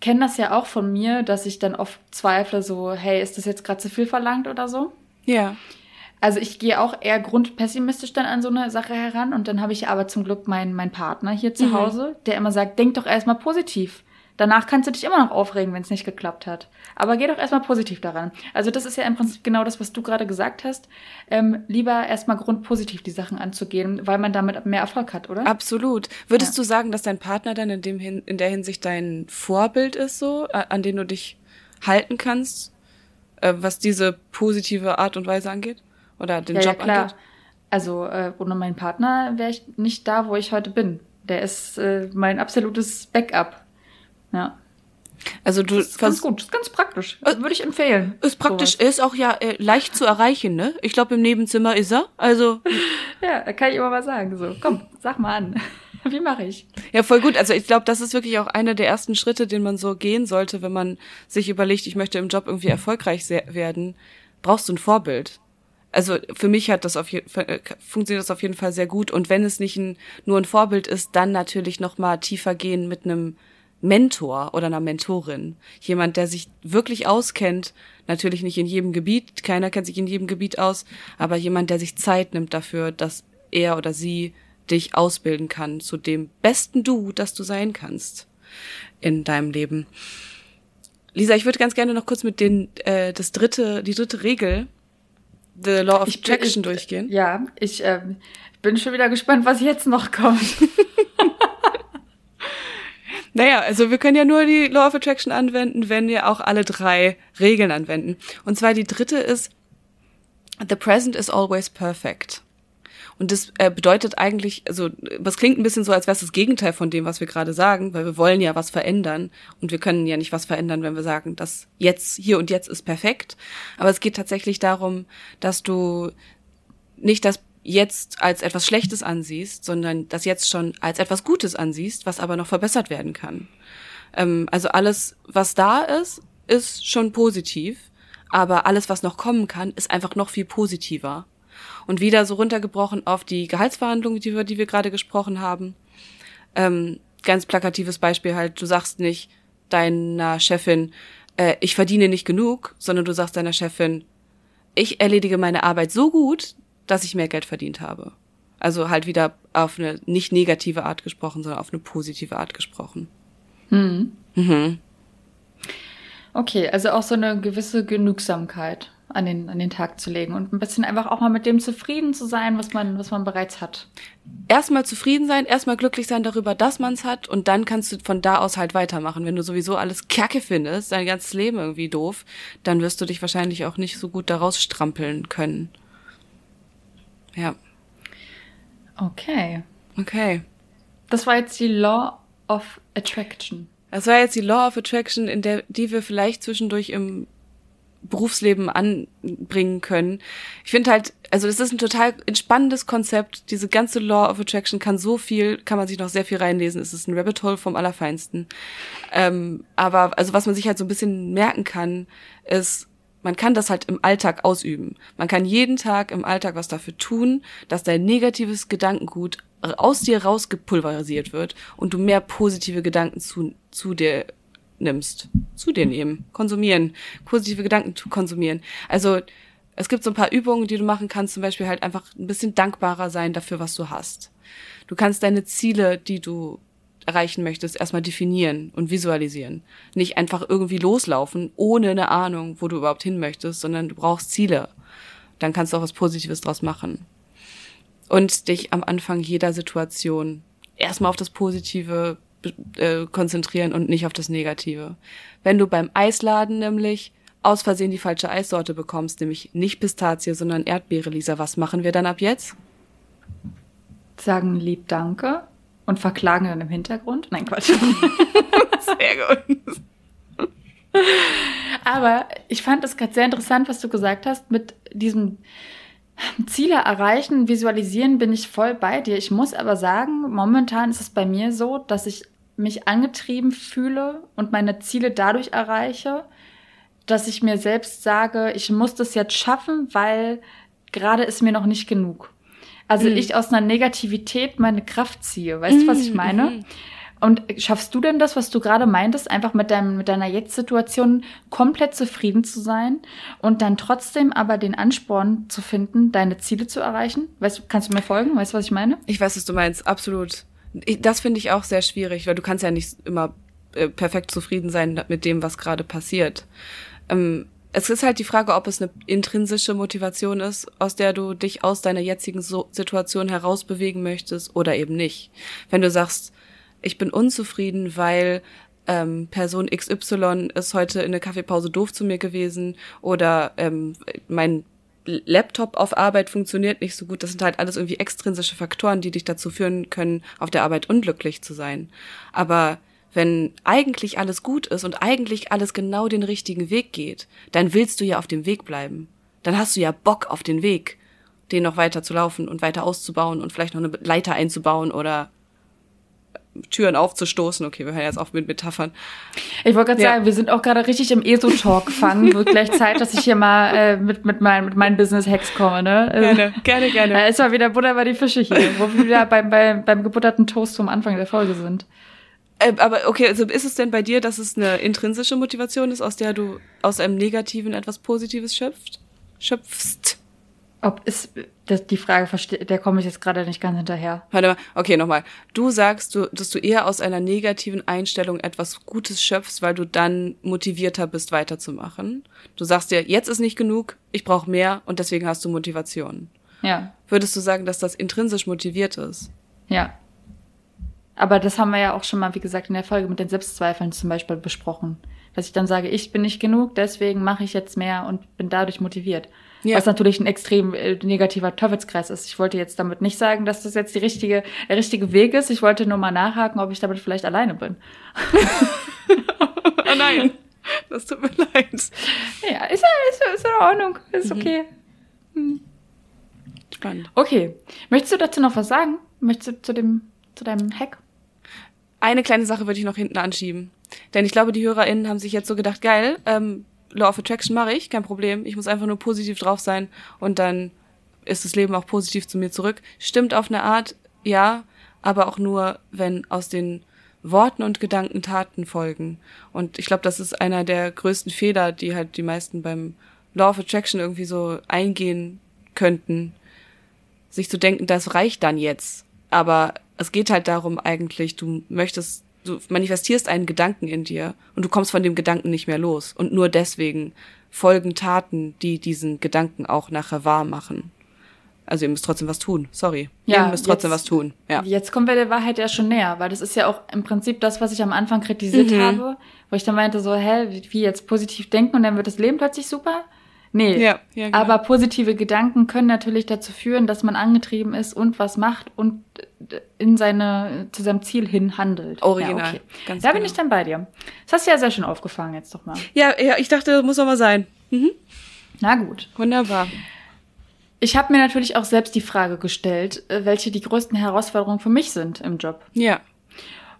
kenne das ja auch von mir, dass ich dann oft zweifle, so, hey, ist das jetzt gerade zu viel verlangt oder so? Ja. Also ich gehe auch eher grundpessimistisch dann an so eine Sache heran und dann habe ich aber zum Glück meinen mein Partner hier zu mhm. Hause, der immer sagt, denk doch erstmal positiv. Danach kannst du dich immer noch aufregen, wenn es nicht geklappt hat. Aber geh doch erstmal positiv daran. Also das ist ja im Prinzip genau das, was du gerade gesagt hast. Ähm, lieber erstmal grundpositiv die Sachen anzugehen, weil man damit mehr Erfolg hat, oder? Absolut. Würdest ja. du sagen, dass dein Partner dann in, dem hin, in der Hinsicht dein Vorbild ist, so, an dem du dich halten kannst, äh, was diese positive Art und Weise angeht? Oder den ja, Job ja, klar. angeht? Also äh, ohne meinen Partner wäre ich nicht da, wo ich heute bin. Der ist äh, mein absolutes Backup. Ja. Also du das ist ganz gut, das ist ganz praktisch. Äh, Würde ich empfehlen. Ist praktisch, er ist auch ja äh, leicht zu erreichen, ne? Ich glaube im Nebenzimmer ist er. Also (laughs) ja, da kann ich immer mal sagen. So, komm, sag mal an. (laughs) Wie mache ich? Ja, voll gut. Also ich glaube, das ist wirklich auch einer der ersten Schritte, den man so gehen sollte, wenn man sich überlegt, ich möchte im Job irgendwie erfolgreich werden. Brauchst du ein Vorbild? Also für mich hat das auf Fall, äh, funktioniert das auf jeden Fall sehr gut. Und wenn es nicht ein, nur ein Vorbild ist, dann natürlich noch mal tiefer gehen mit einem Mentor oder einer Mentorin. Jemand, der sich wirklich auskennt, natürlich nicht in jedem Gebiet, keiner kennt sich in jedem Gebiet aus, aber jemand, der sich Zeit nimmt dafür, dass er oder sie dich ausbilden kann zu dem besten Du, das du sein kannst in deinem Leben. Lisa, ich würde ganz gerne noch kurz mit den äh, das dritte die dritte Regel The Law of ich Attraction bin, ich, durchgehen. Ja, ich äh, bin schon wieder gespannt, was jetzt noch kommt. (laughs) Naja, also wir können ja nur die Law of Attraction anwenden, wenn wir auch alle drei Regeln anwenden. Und zwar die dritte ist, the present is always perfect. Und das äh, bedeutet eigentlich, also was klingt ein bisschen so, als wäre es das Gegenteil von dem, was wir gerade sagen, weil wir wollen ja was verändern und wir können ja nicht was verändern, wenn wir sagen, dass jetzt, hier und jetzt ist perfekt. Aber es geht tatsächlich darum, dass du nicht das jetzt als etwas Schlechtes ansiehst, sondern das jetzt schon als etwas Gutes ansiehst, was aber noch verbessert werden kann. Ähm, also alles, was da ist, ist schon positiv, aber alles, was noch kommen kann, ist einfach noch viel positiver. Und wieder so runtergebrochen auf die Gehaltsverhandlungen, die wir, die wir gerade gesprochen haben. Ähm, ganz plakatives Beispiel halt, du sagst nicht deiner Chefin, äh, ich verdiene nicht genug, sondern du sagst deiner Chefin, ich erledige meine Arbeit so gut, dass ich mehr Geld verdient habe. Also halt wieder auf eine nicht negative Art gesprochen, sondern auf eine positive Art gesprochen. Hm. Mhm. Okay, also auch so eine gewisse Genügsamkeit an den, an den Tag zu legen und ein bisschen einfach auch mal mit dem zufrieden zu sein, was man, was man bereits hat. Erstmal zufrieden sein, erstmal glücklich sein darüber, dass man es hat und dann kannst du von da aus halt weitermachen. Wenn du sowieso alles Kacke findest, dein ganzes Leben irgendwie doof, dann wirst du dich wahrscheinlich auch nicht so gut daraus strampeln können. Ja. Okay. Okay. Das war jetzt die Law of Attraction. Das war jetzt die Law of Attraction, in der, die wir vielleicht zwischendurch im Berufsleben anbringen können. Ich finde halt, also das ist ein total entspannendes Konzept. Diese ganze Law of Attraction kann so viel, kann man sich noch sehr viel reinlesen. Es ist ein Rabbit Hole vom Allerfeinsten. Ähm, aber also was man sich halt so ein bisschen merken kann, ist, man kann das halt im Alltag ausüben. Man kann jeden Tag im Alltag was dafür tun, dass dein negatives Gedankengut aus dir rausgepulverisiert wird und du mehr positive Gedanken zu, zu dir nimmst. Zu dir nehmen. Konsumieren. Positive Gedanken konsumieren. Also, es gibt so ein paar Übungen, die du machen kannst, zum Beispiel halt einfach ein bisschen dankbarer sein dafür, was du hast. Du kannst deine Ziele, die du erreichen möchtest, erstmal definieren und visualisieren. Nicht einfach irgendwie loslaufen, ohne eine Ahnung, wo du überhaupt hin möchtest, sondern du brauchst Ziele. Dann kannst du auch was Positives draus machen. Und dich am Anfang jeder Situation erstmal auf das Positive äh, konzentrieren und nicht auf das Negative. Wenn du beim Eisladen nämlich aus Versehen die falsche Eissorte bekommst, nämlich nicht Pistazie, sondern Erdbeere, Lisa, was machen wir dann ab jetzt? Sagen lieb Danke und verklagen dann im Hintergrund? Nein, Quatsch. (laughs) sehr gut. Aber ich fand es gerade sehr interessant, was du gesagt hast mit diesem Ziele erreichen, visualisieren bin ich voll bei dir. Ich muss aber sagen, momentan ist es bei mir so, dass ich mich angetrieben fühle und meine Ziele dadurch erreiche, dass ich mir selbst sage, ich muss das jetzt schaffen, weil gerade ist mir noch nicht genug. Also mhm. ich aus einer Negativität meine Kraft ziehe. Weißt du, mhm. was ich meine? Mhm. Und schaffst du denn das, was du gerade meintest, einfach mit, deinem, mit deiner Jetzt-Situation komplett zufrieden zu sein und dann trotzdem aber den Ansporn zu finden, deine Ziele zu erreichen? Weißt du, kannst du mir folgen? Weißt du, was ich meine? Ich weiß, was du meinst, absolut. Ich, das finde ich auch sehr schwierig, weil du kannst ja nicht immer äh, perfekt zufrieden sein mit dem, was gerade passiert. Ähm, es ist halt die Frage, ob es eine intrinsische Motivation ist, aus der du dich aus deiner jetzigen so Situation herausbewegen möchtest oder eben nicht. Wenn du sagst, ich bin unzufrieden, weil ähm, Person XY ist heute in der Kaffeepause doof zu mir gewesen oder ähm, mein Laptop auf Arbeit funktioniert nicht so gut. Das sind halt alles irgendwie extrinsische Faktoren, die dich dazu führen können, auf der Arbeit unglücklich zu sein. Aber wenn eigentlich alles gut ist und eigentlich alles genau den richtigen Weg geht, dann willst du ja auf dem Weg bleiben. Dann hast du ja Bock auf den Weg, den noch weiter zu laufen und weiter auszubauen und vielleicht noch eine Leiter einzubauen oder Türen aufzustoßen. Okay, wir hören jetzt auf mit Metaphern. Ich wollte gerade ja. sagen, wir sind auch gerade richtig im ESO-Talk gefangen. Wird gleich Zeit, dass ich hier mal äh, mit, mit, mein, mit meinen Business-Hacks komme, ne? Gerne, gerne, gerne. Äh, ist mal wieder Butter bei die Fische hier, wo wir wieder beim, beim, beim gebutterten Toast zum Anfang der Folge sind. Äh, aber okay, also ist es denn bei dir, dass es eine intrinsische Motivation ist, aus der du aus einem Negativen etwas Positives schöpft? Schöpfst? Ob ist das, die Frage verstehe, der komme ich jetzt gerade nicht ganz hinterher. Warte mal, okay, nochmal. Du sagst, du, dass du eher aus einer negativen Einstellung etwas Gutes schöpfst, weil du dann motivierter bist, weiterzumachen. Du sagst dir, jetzt ist nicht genug, ich brauche mehr und deswegen hast du Motivation. Ja. Würdest du sagen, dass das intrinsisch motiviert ist? Ja. Aber das haben wir ja auch schon mal, wie gesagt, in der Folge mit den Selbstzweifeln zum Beispiel besprochen. Dass ich dann sage, ich bin nicht genug, deswegen mache ich jetzt mehr und bin dadurch motiviert. Ja. Was natürlich ein extrem äh, negativer Teufelskreis ist. Ich wollte jetzt damit nicht sagen, dass das jetzt die richtige, der richtige Weg ist. Ich wollte nur mal nachhaken, ob ich damit vielleicht alleine bin. (laughs) oh nein, das tut mir leid. Ja, ist ja, ist, ist in Ordnung. Ist mhm. okay. Hm. Spannend. Okay. Möchtest du dazu noch was sagen? Möchtest du zu dem, zu deinem Hack? Eine kleine Sache würde ich noch hinten anschieben. Denn ich glaube, die HörerInnen haben sich jetzt so gedacht, geil, ähm, Law of Attraction mache ich, kein Problem. Ich muss einfach nur positiv drauf sein und dann ist das Leben auch positiv zu mir zurück. Stimmt auf eine Art, ja, aber auch nur, wenn aus den Worten und Gedanken Taten folgen. Und ich glaube, das ist einer der größten Fehler, die halt die meisten beim Law of Attraction irgendwie so eingehen könnten. sich zu denken, das reicht dann jetzt. Aber es geht halt darum eigentlich, du möchtest, du manifestierst einen Gedanken in dir und du kommst von dem Gedanken nicht mehr los. Und nur deswegen folgen Taten, die diesen Gedanken auch nachher wahr machen. Also ihr müsst trotzdem was tun. Sorry. Ja, ihr müsst trotzdem jetzt- was tun. Ja. Jetzt kommen wir der Wahrheit ja schon näher, weil das ist ja auch im Prinzip das, was ich am Anfang kritisiert Mhm. habe, wo ich dann meinte so, hä, wie- wie jetzt positiv denken und dann wird das Leben plötzlich super? Nee. Ja, ja, genau. Aber positive Gedanken können natürlich dazu führen, dass man angetrieben ist und was macht und in seine, zu seinem Ziel hin handelt. Original, Ja, okay. ganz da bin genau. ich dann bei dir. Das hast du ja sehr schön aufgefangen jetzt doch mal. Ja, ja, ich dachte, das muss doch mal sein. Mhm. Na gut. Wunderbar. Ich habe mir natürlich auch selbst die Frage gestellt, äh, welche die größten Herausforderungen für mich sind im Job. Ja.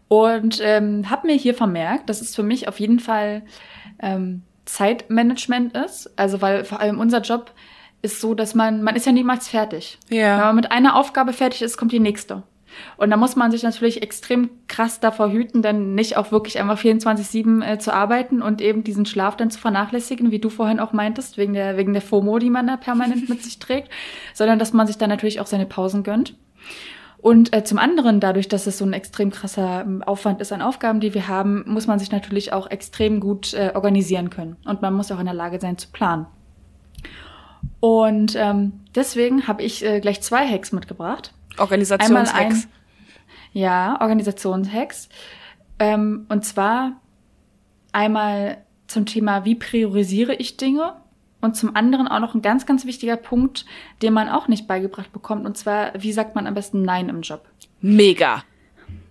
Und ähm, habe mir hier vermerkt, dass es für mich auf jeden Fall ähm, Zeitmanagement ist. Also weil vor allem unser Job ist so, dass man, man ist ja niemals fertig. Ja. Wenn man mit einer Aufgabe fertig ist, kommt die nächste. Und da muss man sich natürlich extrem krass davor hüten, dann nicht auch wirklich einfach 24-7 äh, zu arbeiten und eben diesen Schlaf dann zu vernachlässigen, wie du vorhin auch meintest, wegen der, wegen der FOMO, die man da permanent mit sich (laughs) trägt, sondern dass man sich dann natürlich auch seine Pausen gönnt. Und äh, zum anderen, dadurch, dass es so ein extrem krasser ähm, Aufwand ist an Aufgaben, die wir haben, muss man sich natürlich auch extrem gut äh, organisieren können. Und man muss auch in der Lage sein zu planen. Und ähm, deswegen habe ich äh, gleich zwei Hacks mitgebracht. Organisationshacks. Ja, Organisationshacks. Ähm, und zwar einmal zum Thema, wie priorisiere ich Dinge? Und zum anderen auch noch ein ganz, ganz wichtiger Punkt, den man auch nicht beigebracht bekommt. Und zwar, wie sagt man am besten Nein im Job? Mega. (laughs)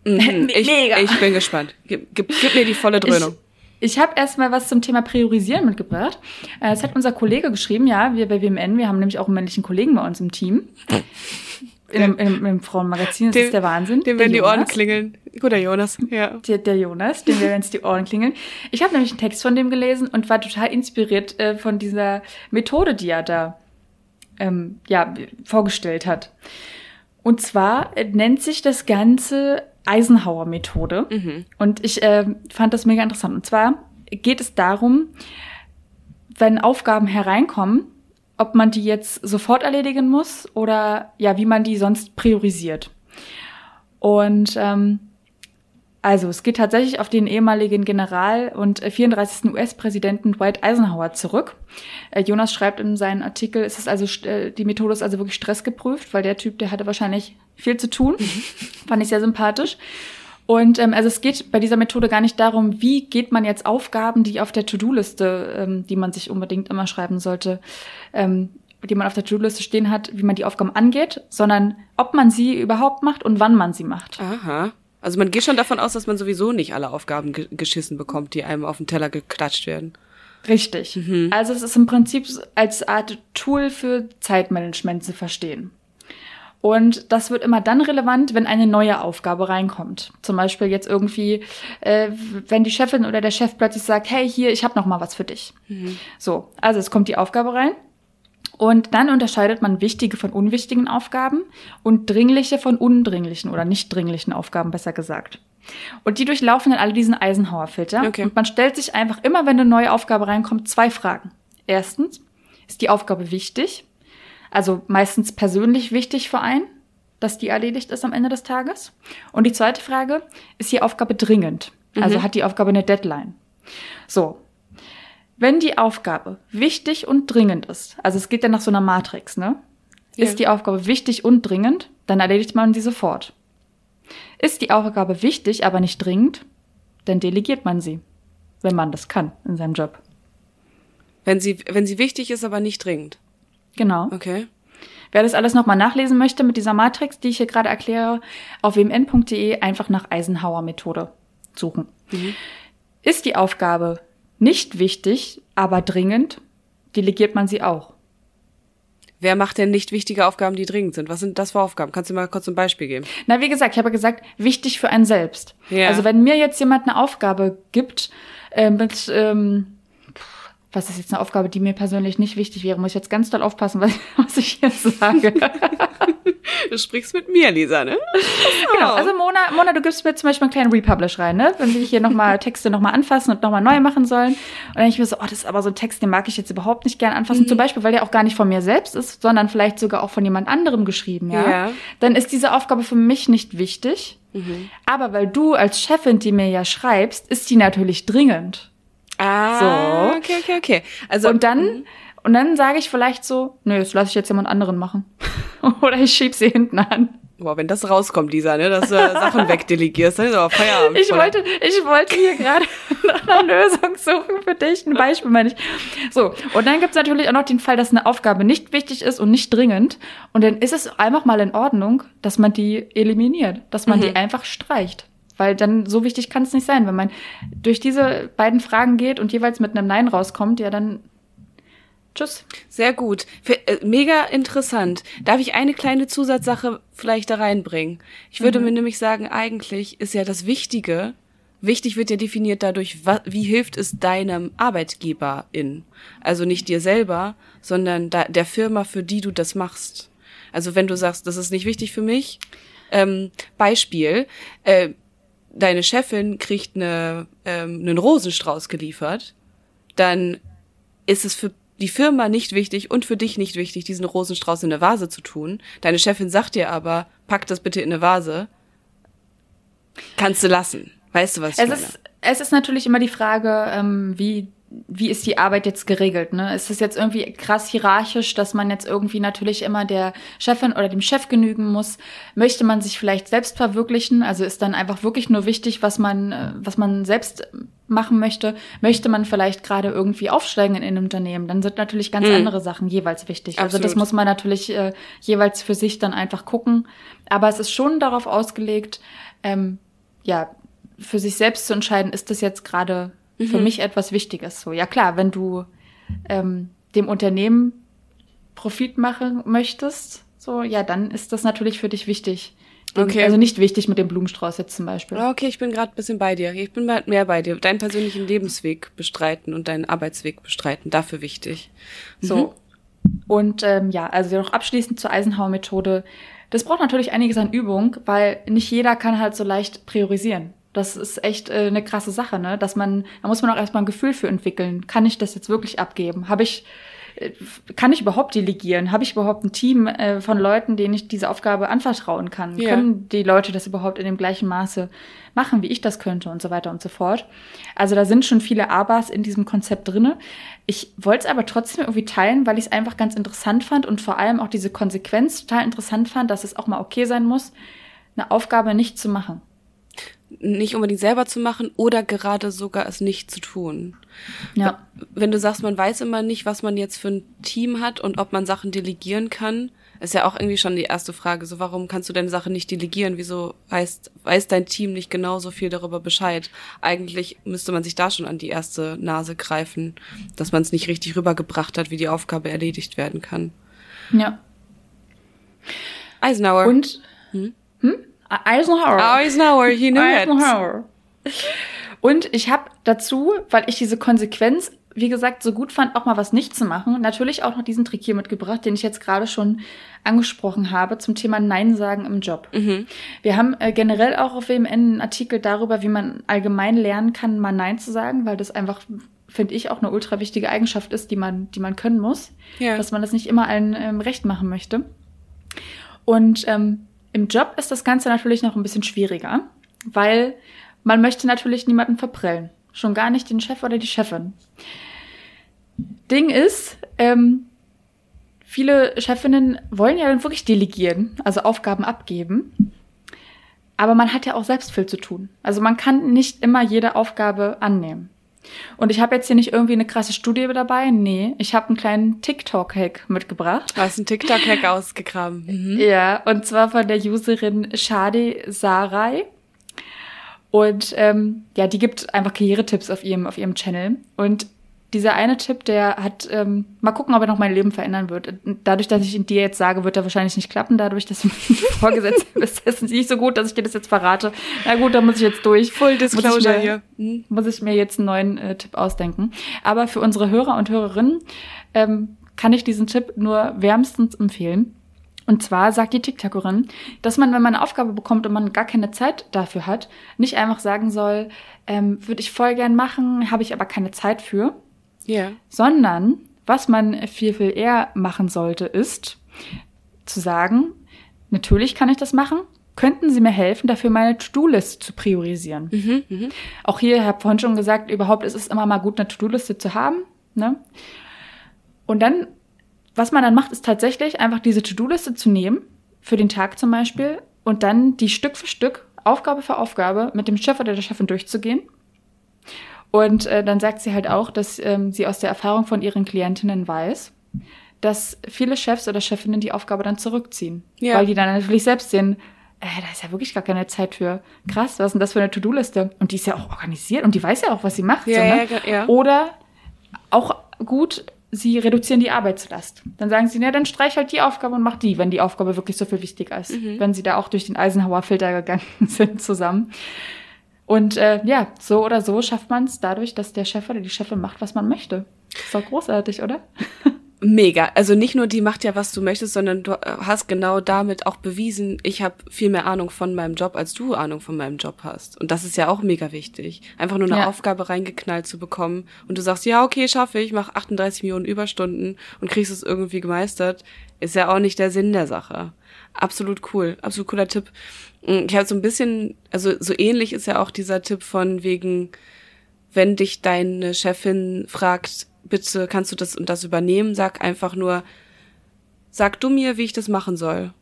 Mhm. Ich, Mega. ich bin gespannt. Gib, gib, gib mir die volle Dröhnung. Ich, ich habe erstmal was zum Thema Priorisieren mitgebracht. Äh, Es hat unser Kollege geschrieben, ja, wir bei WMN, wir haben nämlich auch einen männlichen Kollegen bei uns im Team. Im, im, im Frauenmagazin, das Dem- ist der Wahnsinn. Dem der werden die Ohren klingeln. Guter Jonas. Ja. Der, der Jonas, dem werden jetzt die Ohren klingeln. Ich habe nämlich einen Text von dem gelesen und war total inspiriert äh, von dieser Methode, die er da ähm, ja, vorgestellt hat. Und zwar äh, nennt sich das Ganze Eisenhower-Methode. Und ich äh, fand das mega interessant. Und zwar geht es darum, wenn Aufgaben hereinkommen, ob man die jetzt sofort erledigen muss oder ja, wie man die sonst priorisiert. Und ähm, also, es geht tatsächlich auf den ehemaligen General und äh, 34. US-Präsidenten Dwight Eisenhower zurück. Äh, Jonas schreibt in seinem Artikel, es ist also äh, die Methode ist also wirklich stressgeprüft, weil der Typ, der hatte wahrscheinlich viel zu tun. Fand ich sehr sympathisch. Und ähm, also es geht bei dieser Methode gar nicht darum, wie geht man jetzt Aufgaben, die auf der To-Do-Liste, ähm, die man sich unbedingt immer schreiben sollte, ähm, die man auf der To-Do-Liste stehen hat, wie man die Aufgaben angeht, sondern ob man sie überhaupt macht und wann man sie macht. Aha. Also man geht schon davon aus, dass man sowieso nicht alle Aufgaben ge geschissen bekommt, die einem auf den Teller geklatscht werden. Richtig. Also es ist im Prinzip als Art Tool für Zeitmanagement zu verstehen. Und das wird immer dann relevant, wenn eine neue Aufgabe reinkommt. Zum Beispiel jetzt irgendwie, äh, wenn die Chefin oder der Chef plötzlich sagt, hey, hier, ich habe noch mal was für dich. So, also es kommt die Aufgabe rein. Und dann unterscheidet man wichtige von unwichtigen Aufgaben und dringliche von undringlichen oder nicht dringlichen Aufgaben, besser gesagt. Und die durchlaufen dann alle diesen Eisenhower-Filter. Okay. Und man stellt sich einfach immer, wenn eine neue Aufgabe reinkommt, zwei Fragen. Erstens, ist die Aufgabe wichtig? Also meistens persönlich wichtig für einen, dass die erledigt ist am Ende des Tages. Und die zweite Frage, ist die Aufgabe dringend? Also hat die Aufgabe eine Deadline? So. Wenn die Aufgabe wichtig und dringend ist, also es geht ja nach so einer Matrix, ne? Ja. Ist die Aufgabe wichtig und dringend, dann erledigt man sie sofort. Ist die Aufgabe wichtig, aber nicht dringend, dann delegiert man sie, wenn man das kann in seinem Job. Wenn sie, wenn sie wichtig ist, aber nicht dringend. Genau. Okay. Wer das alles nochmal nachlesen möchte mit dieser Matrix, die ich hier gerade erkläre, auf wmn.de einfach nach Eisenhower-Methode suchen. Ist die Aufgabe nicht wichtig, aber dringend, delegiert man sie auch. Wer macht denn nicht wichtige Aufgaben, die dringend sind? Was sind das für Aufgaben? Kannst du mal kurz ein Beispiel geben? Na, wie gesagt, ich habe gesagt, wichtig für einen selbst. Ja. Also wenn mir jetzt jemand eine Aufgabe gibt, äh, mit, ähm, was ist jetzt eine Aufgabe, die mir persönlich nicht wichtig wäre, muss ich jetzt ganz doll aufpassen, (laughs) was, was ich hier sage. Du sprichst mit mir, Lisa, ne? (laughs) Genau, also Mona, Mona, du gibst mir zum Beispiel einen kleinen Republish rein, ne? Wenn wir hier nochmal (laughs) Texte nochmal anfassen und nochmal neu machen sollen. Und dann ich mir so, oh, das ist aber so ein Text, den mag ich jetzt überhaupt nicht gern anfassen. Mhm. Zum Beispiel, weil der auch gar nicht von mir selbst ist, sondern vielleicht sogar auch von jemand anderem geschrieben, ja? ja. Dann ist diese Aufgabe für mich nicht wichtig. Mhm. Aber weil du als Chefin die mir ja schreibst, ist die natürlich dringend. Ah, so. okay, okay, okay. Also, und dann, mhm. und dann sage ich vielleicht so, nö, das lasse ich jetzt jemand anderen machen. (laughs) Oder ich schieb sie hinten an. Boah, wenn das rauskommt, Lisa, ne, dass du Sachen (laughs) wegdelegierst, dann ist aber Feierabend. Ich wollte, ich wollte hier gerade (laughs) nach einer Lösung suchen für dich. Ein Beispiel meine ich. So, und dann gibt's natürlich auch noch den Fall, dass eine Aufgabe nicht wichtig ist und nicht dringend. Und dann ist es einfach mal in Ordnung, dass man die eliminiert, dass man mhm. die einfach streicht. Weil dann so wichtig kann es nicht sein. Wenn man durch diese beiden Fragen geht und jeweils mit einem Nein rauskommt, ja, dann Tschüss. Sehr gut. Äh, mega interessant. Darf ich eine kleine Zusatzsache vielleicht da reinbringen? Ich würde mhm. mir nämlich sagen, eigentlich ist ja das Wichtige, wichtig wird ja definiert dadurch, wie hilft es deinem Arbeitgeberin? Also nicht dir selber, sondern der Firma, für die du das machst. Also wenn du sagst, das ist nicht wichtig für mich, ähm, Beispiel, äh, deine Chefin kriegt eine, ähm, einen Rosenstrauß geliefert, dann ist es für die Firma nicht wichtig und für dich nicht wichtig, diesen Rosenstrauß in eine Vase zu tun. Deine Chefin sagt dir aber, pack das bitte in eine Vase. Kannst du lassen. Weißt du, was ich es meine? Ist, es ist natürlich immer die Frage, ähm, wie wie ist die Arbeit jetzt geregelt? Ne? Ist es jetzt irgendwie krass hierarchisch, dass man jetzt irgendwie natürlich immer der Chefin oder dem Chef genügen muss? Möchte man sich vielleicht selbst verwirklichen? Also ist dann einfach wirklich nur wichtig, was man, äh, was man selbst machen möchte? Möchte man vielleicht gerade irgendwie aufsteigen in einem Unternehmen? Dann sind natürlich ganz mhm. andere Sachen jeweils wichtig. Absolut. Also das muss man natürlich äh, jeweils für sich dann einfach gucken. Aber es ist schon darauf ausgelegt, ähm, ja, für sich selbst zu entscheiden, ist das jetzt gerade mhm. für mich etwas Wichtiges. So, ja klar, wenn du ähm, dem Unternehmen Profit machen möchtest, so, ja, dann ist das natürlich für dich wichtig. okay. Also nicht wichtig mit dem Blumenstrauß jetzt zum Beispiel. Okay, ich bin gerade ein bisschen bei dir. Ich bin mehr bei dir. Deinen persönlichen Lebensweg bestreiten und deinen Arbeitsweg bestreiten, dafür wichtig. So. Mhm. Und ähm, ja, also noch abschließend zur Eisenhower-Methode. Das braucht natürlich einiges an Übung, weil nicht jeder kann halt so leicht priorisieren. Das ist echt äh, eine krasse Sache, ne? Dass man, da muss man auch erstmal ein Gefühl für entwickeln. Kann ich das jetzt wirklich abgeben? Habe ich, äh, kann ich überhaupt delegieren? Habe ich überhaupt ein Team äh, von Leuten, denen ich diese Aufgabe anvertrauen kann? Ja. Können die Leute das überhaupt in dem gleichen Maße machen, wie ich das könnte und so weiter und so fort? Also da sind schon viele Abas in diesem Konzept drinne. Ich wollte es aber trotzdem irgendwie teilen, weil ich es einfach ganz interessant fand und vor allem auch diese Konsequenz total interessant fand, dass es auch mal okay sein muss, eine Aufgabe nicht zu machen nicht unbedingt selber zu machen oder gerade sogar es nicht zu tun. Ja. Wenn du sagst, man weiß immer nicht, was man jetzt für ein Team hat und ob man Sachen delegieren kann, ist ja auch irgendwie schon die erste Frage. So, warum kannst du deine Sache nicht delegieren? Wieso weiß, weiß dein Team nicht genauso viel darüber Bescheid? Eigentlich müsste man sich da schon an die erste Nase greifen, dass man es nicht richtig rübergebracht hat, wie die Aufgabe erledigt werden kann. Ja. Eisenhower. Und, hm? Eisenhower. Eisenhower, he knew Eisenhower. It. Und ich habe dazu, weil ich diese Konsequenz, wie gesagt, so gut fand, auch mal was nicht zu machen, natürlich auch noch diesen Trick hier mitgebracht, den ich jetzt gerade schon angesprochen habe zum Thema Nein sagen im Job. Mhm. Wir haben äh, generell auch auf WMN einen Artikel darüber, wie man allgemein lernen kann, mal Nein zu sagen, weil das einfach finde ich auch eine ultra wichtige Eigenschaft ist, die man, die man können muss, ja. dass man das nicht immer allen ähm, recht machen möchte. Und ähm, im Job ist das Ganze natürlich noch ein bisschen schwieriger, weil man möchte natürlich niemanden verprellen. Schon gar nicht den Chef oder die Chefin. Ding ist, ähm, viele Chefinnen wollen ja dann wirklich delegieren, also Aufgaben abgeben. Aber man hat ja auch selbst viel zu tun. Also man kann nicht immer jede Aufgabe annehmen. Und ich habe jetzt hier nicht irgendwie eine krasse Studie dabei. Nee, ich habe einen kleinen TikTok-Hack mitgebracht. Du hast einen TikTok-Hack (laughs) ausgegraben. Mhm. Ja, und zwar von der Userin Shadi Sarai. Und ähm, ja, die gibt einfach Karrieretipps auf ihrem, auf ihrem Channel. Und dieser eine Tipp, der hat, ähm, mal gucken, ob er noch mein Leben verändern wird. Dadurch, dass ich ihn dir jetzt sage, wird er wahrscheinlich nicht klappen. Dadurch, dass du (laughs) vorgesetzt bist, ist es nicht so gut, dass ich dir das jetzt verrate. Na gut, da muss ich jetzt durch. Full Disclosure hier. Muss ich mir jetzt einen neuen äh, Tipp ausdenken. Aber für unsere Hörer und Hörerinnen ähm, kann ich diesen Tipp nur wärmstens empfehlen. Und zwar sagt die TikTokerin, dass man, wenn man eine Aufgabe bekommt und man gar keine Zeit dafür hat, nicht einfach sagen soll, ähm, würde ich voll gern machen, habe ich aber keine Zeit für. Ja. Sondern, was man viel, viel eher machen sollte, ist zu sagen, natürlich kann ich das machen, könnten Sie mir helfen, dafür meine To-Do-Liste zu priorisieren? Mhm, mhm. Auch hier, ich habe vorhin schon gesagt, überhaupt ist es immer mal gut, eine To-Do-Liste zu haben. Ne? Und dann, was man dann macht, ist tatsächlich einfach diese To-Do-Liste zu nehmen, für den Tag zum Beispiel, und dann die Stück für Stück, Aufgabe für Aufgabe mit dem Chef oder der Chefin durchzugehen. Und äh, dann sagt sie halt auch, dass ähm, sie aus der Erfahrung von ihren Klientinnen weiß, dass viele Chefs oder Chefinnen die Aufgabe dann zurückziehen. Ja. Weil die dann natürlich selbst sehen, äh, da ist ja wirklich gar keine Zeit für. Krass, was ist denn das für eine To-Do-Liste? Und die ist ja auch organisiert und die weiß ja auch, was sie macht. Ja, so, ne? ja, ja. Oder auch gut, sie reduzieren die Arbeitslast. Dann sagen sie, na, dann streich halt die Aufgabe und mach die, wenn die Aufgabe wirklich so viel wichtiger ist. Mhm. Wenn sie da auch durch den Eisenhower-Filter gegangen (laughs) sind zusammen. Und äh, ja, so oder so schafft man es dadurch, dass der Chef oder die Chefin macht, was man möchte. Ist doch großartig, oder? (laughs) Mega. Also nicht nur die macht ja, was du möchtest, sondern du äh, hast genau damit auch bewiesen, ich habe viel mehr Ahnung von meinem Job, als du Ahnung von meinem Job hast. Und das ist ja auch mega wichtig. Einfach nur eine Ja. Aufgabe reingeknallt zu bekommen und du sagst, ja, okay, schaffe ich, mach 38 Millionen Überstunden und kriegst es irgendwie gemeistert, ist ja auch nicht der Sinn der Sache. Absolut cool, absolut cooler Tipp. Mm, Ich habe so ein bisschen, also so ähnlich ist ja auch dieser Tipp von wegen, wenn dich deine Chefin fragt, bitte kannst du das und das übernehmen, sag einfach nur, sag du mir, wie ich das machen soll.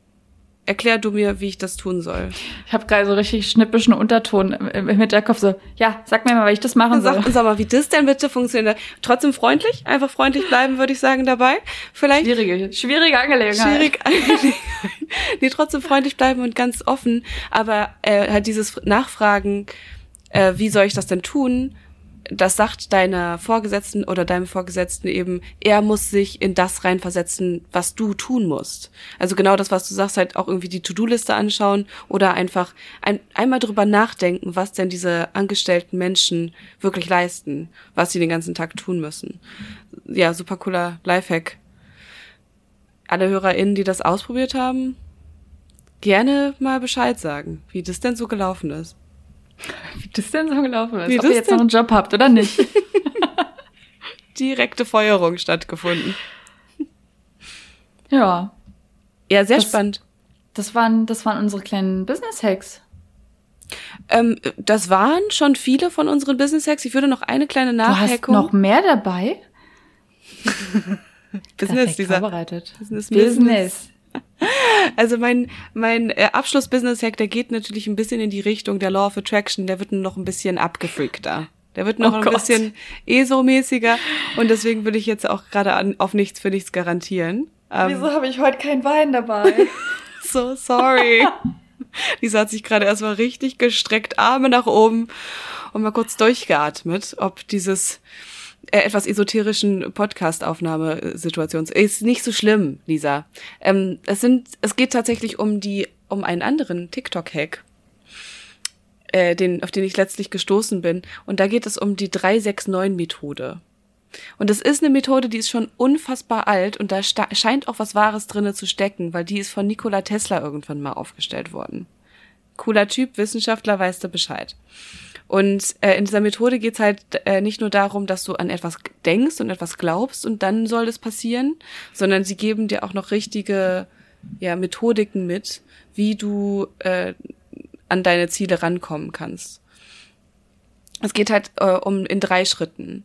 Erklär du mir, wie ich das tun soll. Ich habe gerade so richtig schnippischen Unterton im, Hinterkopf, so, ja, sag mir mal, wie ich das machen soll. Sag, sag mal, wie das denn bitte funktioniert. Trotzdem freundlich, einfach freundlich bleiben, würde ich sagen, dabei. Vielleicht Schwierige, schwierige Angelegenheit. schwierig. (laughs) nee, trotzdem freundlich bleiben und ganz offen. Aber äh, halt dieses Nachfragen, äh, wie soll ich das denn tun? Das sagt deiner Vorgesetzten oder deinem Vorgesetzten eben, er muss sich in das reinversetzen, was du tun musst. Also genau das, was du sagst, halt auch irgendwie die To-Do-Liste anschauen oder einfach ein, einmal drüber nachdenken, was denn diese angestellten Menschen wirklich leisten, was sie den ganzen Tag tun müssen. Ja, super cooler Lifehack alle HörerInnen, die das ausprobiert haben, gerne mal Bescheid sagen, wie das denn so gelaufen ist. Wie das denn so gelaufen ist. Wie Ob ihr jetzt denn? noch einen Job habt oder nicht. (laughs) Direkte Feuerung stattgefunden. ja, Ja, sehr Das- spannend. das waren, das waren unsere kleinen Business-Hacks. Ähm, das waren schon viele von unseren Business Hacks. Ich würde noch eine kleine Du hast Nachhackung. noch mehr dabei? (laughs) Business, dieser, vorbereitet. Business, Business. Also mein, mein äh, Abschluss-Business-Hack, der geht natürlich ein bisschen in die Richtung der Law of Attraction, der wird noch ein bisschen abgefreakter. Der wird noch Oh ein Gott. bisschen ESO-mäßiger und deswegen würde ich jetzt auch gerade an, auf nichts für nichts garantieren. Ähm, Wieso habe ich heute keinen Wein dabei? (laughs) So sorry. (laughs) Lisa hat sich gerade erstmal richtig gestreckt, Arme nach oben und mal kurz durchgeatmet, ob dieses etwas esoterischen Podcast-Aufnahmesituations ist nicht so schlimm, Lisa. Ähm, es sind, es geht tatsächlich um die, um einen anderen TikTok-Hack, äh, den, auf den ich letztlich gestoßen bin. Und da geht es um die 369-Methode. Und das ist eine Methode, die ist schon unfassbar alt und da scheint auch was Wahres drinne zu stecken, weil die ist von Nikola Tesla irgendwann mal aufgestellt worden. Cooler Typ, Wissenschaftler, weißt du Bescheid. Und äh, in dieser Methode geht's halt äh, nicht nur darum, dass du an etwas denkst und etwas glaubst und dann soll das passieren, sondern sie geben dir auch noch richtige ja, Methodiken mit, wie du äh, an deine Ziele rankommen kannst. Es geht halt äh, um in drei Schritten.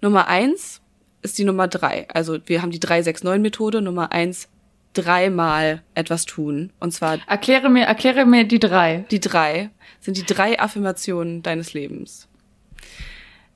Nummer eins ist die Nummer drei. Also wir haben die 369-Methode. Nummer eins, dreimal etwas tun. Und zwar Erkläre mir, erkläre mir die drei. die drei sind die drei Affirmationen deines Lebens.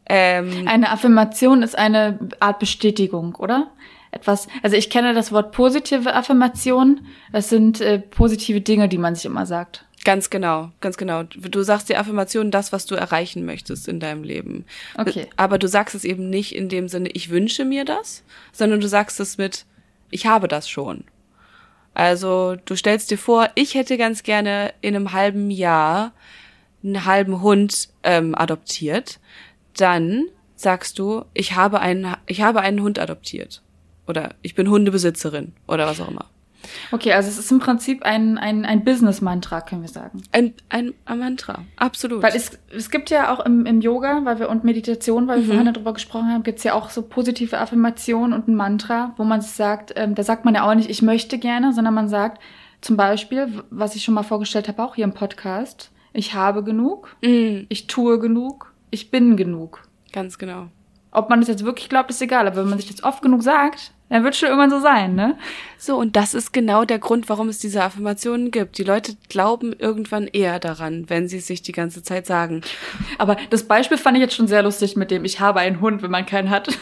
Ähm, Eine Affirmation ist eine Art Bestätigung, oder? Etwas, also ich kenne das Wort positive Affirmation. Das sind äh, positive Dinge, die man sich immer sagt. ganz genau, ganz genau. Du sagst die Affirmation das, was du erreichen möchtest in deinem Leben. Okay. Aber du sagst es eben nicht in dem Sinne, ich wünsche mir das, sondern du sagst es mit, ich habe das schon. Also du stellst dir vor, ich hätte ganz gerne in einem halben Jahr einen halben Hund ähm, adoptiert. Dann sagst du, ich habe einen, ich habe einen Hund adoptiert. Oder ich bin Hundebesitzerin oder was auch immer. Okay, also es ist im Prinzip ein, ein, ein Business-Mantra, können wir sagen. Ein, ein, ein Mantra, absolut. Weil es, es gibt ja auch im, im Yoga, weil wir und Meditation, weil wir Mhm. vorhin darüber gesprochen haben, gibt es ja auch so positive Affirmationen und ein Mantra, wo man sagt, ähm, da sagt man ja auch nicht, ich möchte gerne, sondern man sagt zum Beispiel, was ich schon mal vorgestellt habe, auch hier im Podcast, ich habe genug, Mm, ich tue genug, ich bin genug. ganz genau. Ob man das jetzt wirklich glaubt, ist egal, aber wenn man sich das oft genug sagt, dann wird es schon irgendwann so sein, ne? So, und das ist genau der Grund, warum es diese Affirmationen gibt. Die Leute glauben irgendwann eher daran, wenn sie es sich die ganze Zeit sagen. Aber das Beispiel fand ich jetzt schon sehr lustig mit dem, ich habe einen Hund, wenn man keinen hat. (laughs)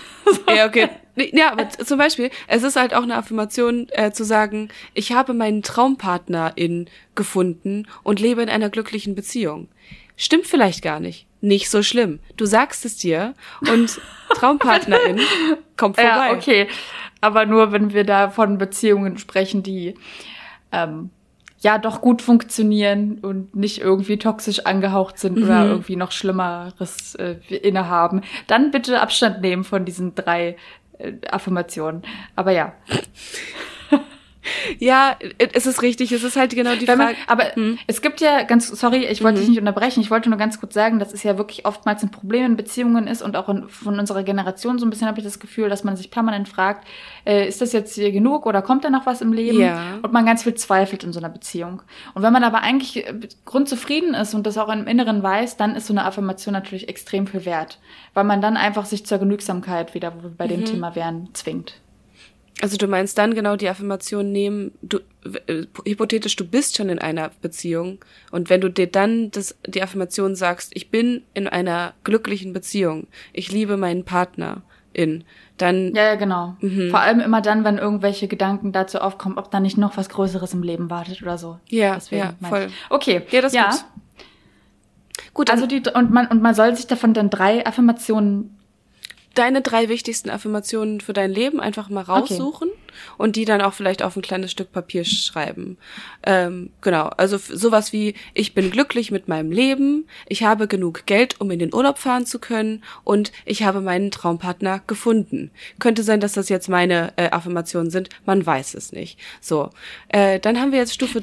Ja, okay. Ja, aber zum Beispiel, es ist halt auch eine Affirmation äh, zu sagen, ich habe meinen Traumpartnerin gefunden und lebe in einer glücklichen Beziehung. Stimmt vielleicht gar nicht. Nicht so schlimm. Du sagst es dir und (laughs) Traumpartnerin kommt vorbei. Ja, okay. Aber nur, wenn wir da von Beziehungen sprechen, die ähm, ja doch gut funktionieren und nicht irgendwie toxisch angehaucht sind oder Mhm. irgendwie noch Schlimmeres äh, innehaben, dann bitte Abstand nehmen von diesen drei äh, Affirmationen. Aber ja, Ja, es ist richtig. Es ist halt genau die Wenn man, Frage. aber Hm. es gibt ja ganz, sorry, ich wollte Mhm. dich nicht unterbrechen, ich wollte nur ganz kurz sagen, dass es ja wirklich oftmals ein Problem in Beziehungen ist und auch in, von unserer Generation so ein bisschen habe ich das Gefühl, dass man sich permanent fragt, äh, ist das jetzt hier genug oder kommt da noch was im Leben? Ja. Und man ganz viel zweifelt in so einer Beziehung. Und wenn man aber eigentlich äh, grundzufrieden ist und das auch im Inneren weiß, dann ist so eine Affirmation natürlich extrem viel wert, weil man dann einfach sich zur Genügsamkeit wieder, wo wir bei dem Mhm. Thema wären, zwingt. Also du meinst dann genau die Affirmation nehmen, du, äh, hypothetisch, du bist schon in einer Beziehung und wenn du dir dann das, die Affirmation sagst, ich bin in einer glücklichen Beziehung, ich liebe meinen Partner in, dann, Ja, ja, genau. Mhm. Vor allem immer dann, wenn irgendwelche Gedanken dazu aufkommen, ob da nicht noch was Größeres im Leben wartet oder so. Ja, Deswegen ja, voll. ich. Okay. Ja, das ist gut. gut, Also also die und man und man soll sich davon dann drei Affirmationen. Deine drei wichtigsten Affirmationen für dein Leben einfach mal raussuchen und die dann auch vielleicht auf ein kleines Stück Papier schreiben. Ähm, genau, also sowas wie ich bin glücklich mit meinem Leben, ich habe genug Geld, um in den Urlaub fahren zu können und ich habe meinen Traumpartner gefunden. Könnte sein, dass das jetzt meine äh, Affirmationen sind, man weiß es nicht. So, äh, dann haben wir jetzt Stufe.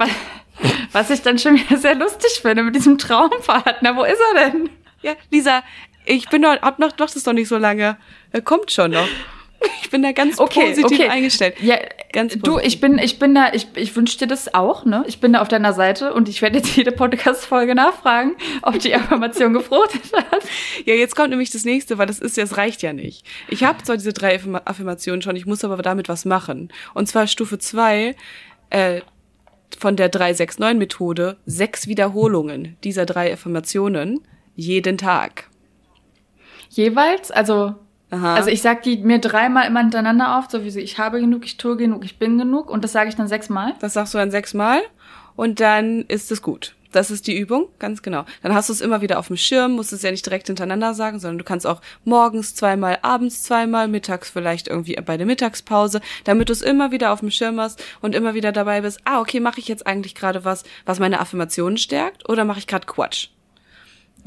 Was ich dann schon wieder sehr lustig finde mit diesem Traumpartner. Wo ist er denn? Ja, Lisa, ich bin doch, hab noch, doch das noch nicht so lange. Kommt schon noch. Ich bin da ganz positiv eingestellt. Ja, Ganz du, positiv. ich bin, ich bin da, ich, ich wünsche dir das auch, ne? Ich bin da auf deiner Seite und ich werde jetzt jede Podcast-Folge nachfragen, ob die Affirmation gefruchtet hat. Ja, jetzt kommt nämlich das nächste, weil das ist ja, es reicht ja nicht. Ich habe zwar diese drei Affirma- Affirmationen schon, ich muss aber damit was machen. Und zwar Stufe zwei äh, von der 369-Methode, sechs Wiederholungen dieser drei Affirmationen jeden Tag. Jeweils, also Aha. Also ich sag die mir dreimal immer hintereinander auf, so wie so, ich habe genug, ich tue genug, ich bin genug und das sage ich dann sechsmal. Das sagst du dann sechsmal und dann ist es gut. Das ist die Übung, ganz genau. Dann hast du es immer wieder auf dem Schirm, musst es ja nicht direkt hintereinander sagen, sondern du kannst auch morgens zweimal, abends zweimal, mittags vielleicht irgendwie bei der Mittagspause, damit du es immer wieder auf dem Schirm hast und immer wieder dabei bist, ah, okay, mache ich jetzt eigentlich gerade was, was meine Affirmationen stärkt oder mache ich gerade Quatsch?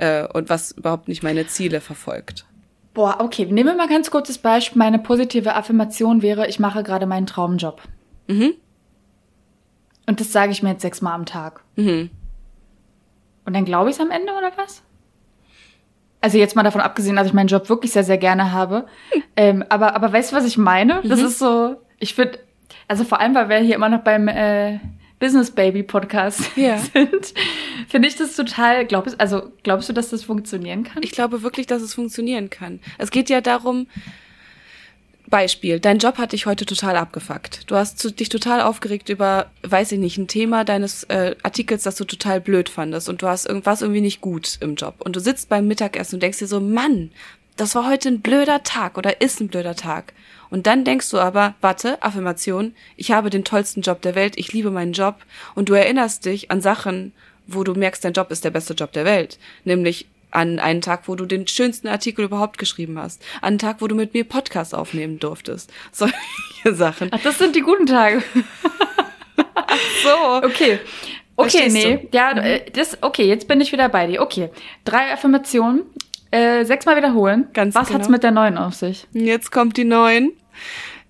Äh, und was überhaupt nicht meine Ziele verfolgt. Boah, okay, nehmen wir mal ganz kurzes Beispiel. Meine positive Affirmation wäre, ich mache gerade meinen Traumjob. Mhm. Und das sage ich mir jetzt sechsmal am Tag. Mhm. Und dann glaube ich es am Ende oder was? Also jetzt mal davon abgesehen, dass ich meinen Job wirklich sehr, sehr gerne habe. (laughs) Ähm, aber, aber weißt du, was ich meine? Das Mhm. ist so, ich finde, also vor allem, weil wir hier immer noch beim äh, Business Baby Podcast (laughs) Ja. sind, finde ich das total, glaubst, also glaubst du, dass das funktionieren kann? Ich glaube wirklich, dass es funktionieren kann. Es geht ja darum, Beispiel, dein Job hat dich heute total abgefuckt. Du hast zu, dich total aufgeregt über, weiß ich nicht, ein Thema deines äh, Artikels, das du total blöd fandest und du hast irgendwas irgendwie nicht gut im Job. Und du sitzt beim Mittagessen und denkst dir so, Mann, das war heute ein blöder Tag oder ist ein blöder Tag. Und dann denkst du aber, warte, Affirmation, ich habe den tollsten Job der Welt, ich liebe meinen Job. Und du erinnerst dich an Sachen, wo du merkst, dein Job ist der beste Job der Welt. Nämlich an einen Tag, wo du den schönsten Artikel überhaupt geschrieben hast. An einen Tag, wo du mit mir Podcast aufnehmen durftest. (laughs) Solche Sachen. Ach, das sind die guten Tage. (laughs) So. Okay. Okay, Verstehst nee. du? Ja, äh, das, okay, jetzt bin ich wieder bei dir. Okay. Drei Affirmationen, äh, sechsmal wiederholen. Ganz Was genau. hat's mit der neuen auf sich? Jetzt kommt die neuen.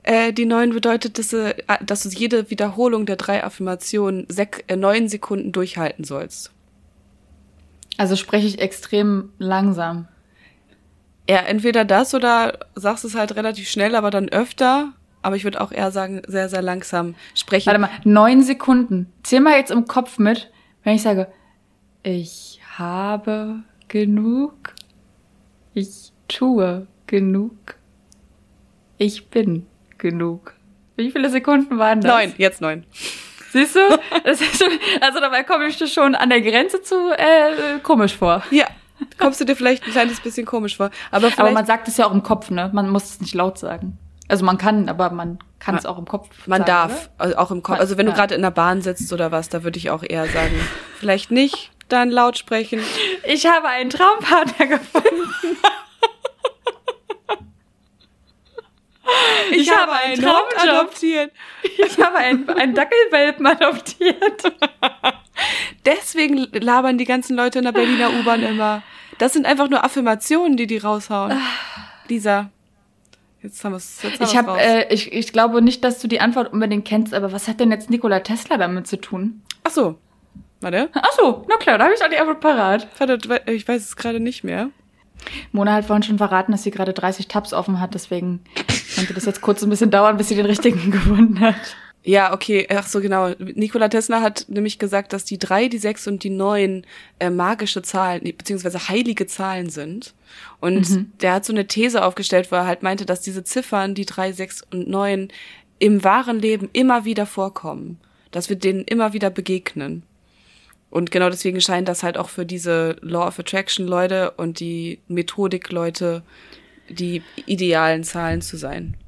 Äh, die neun bedeutet, dass du, äh, dass du jede Wiederholung der drei Affirmationen sek äh, neun Sekunden durchhalten sollst. Also spreche ich extrem langsam. Ja, entweder das oder sagst es halt relativ schnell, aber dann öfter. Aber ich würde auch eher sagen, sehr, sehr langsam sprechen. Warte mal, neun Sekunden. Zähl mal jetzt im Kopf mit, wenn ich sage, ich habe genug, ich tue genug, ich bin genug. Wie viele Sekunden waren das? Neun, jetzt neun. Siehst du? Schon, also dabei komme ich dir schon an der Grenze zu äh, komisch vor. Ja, kommst du dir vielleicht ein kleines bisschen komisch vor. Aber, aber man sagt es ja auch im Kopf, ne? Man muss es nicht laut sagen. Also man kann, aber man kann es auch im Kopf. Man sagen, darf, also auch im Kopf. Also wenn du gerade in der Bahn sitzt oder was, da würde ich auch eher sagen, vielleicht nicht dann laut sprechen. Ich habe einen Traumpartner gefunden. (laughs) Ich, ich habe einen Traumjob adoptiert. Ich habe einen, einen Dackelwelpen adoptiert. Deswegen labern die ganzen Leute in der Berliner U-Bahn immer. Das sind einfach nur Affirmationen, die die raushauen. Lisa, jetzt haben wir es. Ich habe, äh, ich, ich glaube nicht, dass du die Antwort unbedingt kennst, aber was hat denn jetzt Nikola Tesla damit zu tun? Ach so. Warte. Ach so, na klar, da habe ich auch die Antwort parat. Warte, ich weiß es gerade nicht mehr. Mona hat vorhin schon verraten, dass sie gerade 30 Tabs offen hat, deswegen könnte das jetzt kurz ein bisschen dauern, bis sie den richtigen (laughs) gefunden hat. Ja, okay, ach so genau. Nikola Tesla hat nämlich gesagt, dass die drei, die sechs und die neun äh, magische Zahlen, beziehungsweise heilige Zahlen sind. Und mhm. der hat so eine These aufgestellt, wo er halt meinte, dass diese Ziffern, die drei, sechs und neun, im wahren Leben immer wieder vorkommen. Dass wir denen immer wieder begegnen. Und genau deswegen scheint das halt auch für diese Law of Attraction Leute und die Methodik Leute die idealen Zahlen zu sein.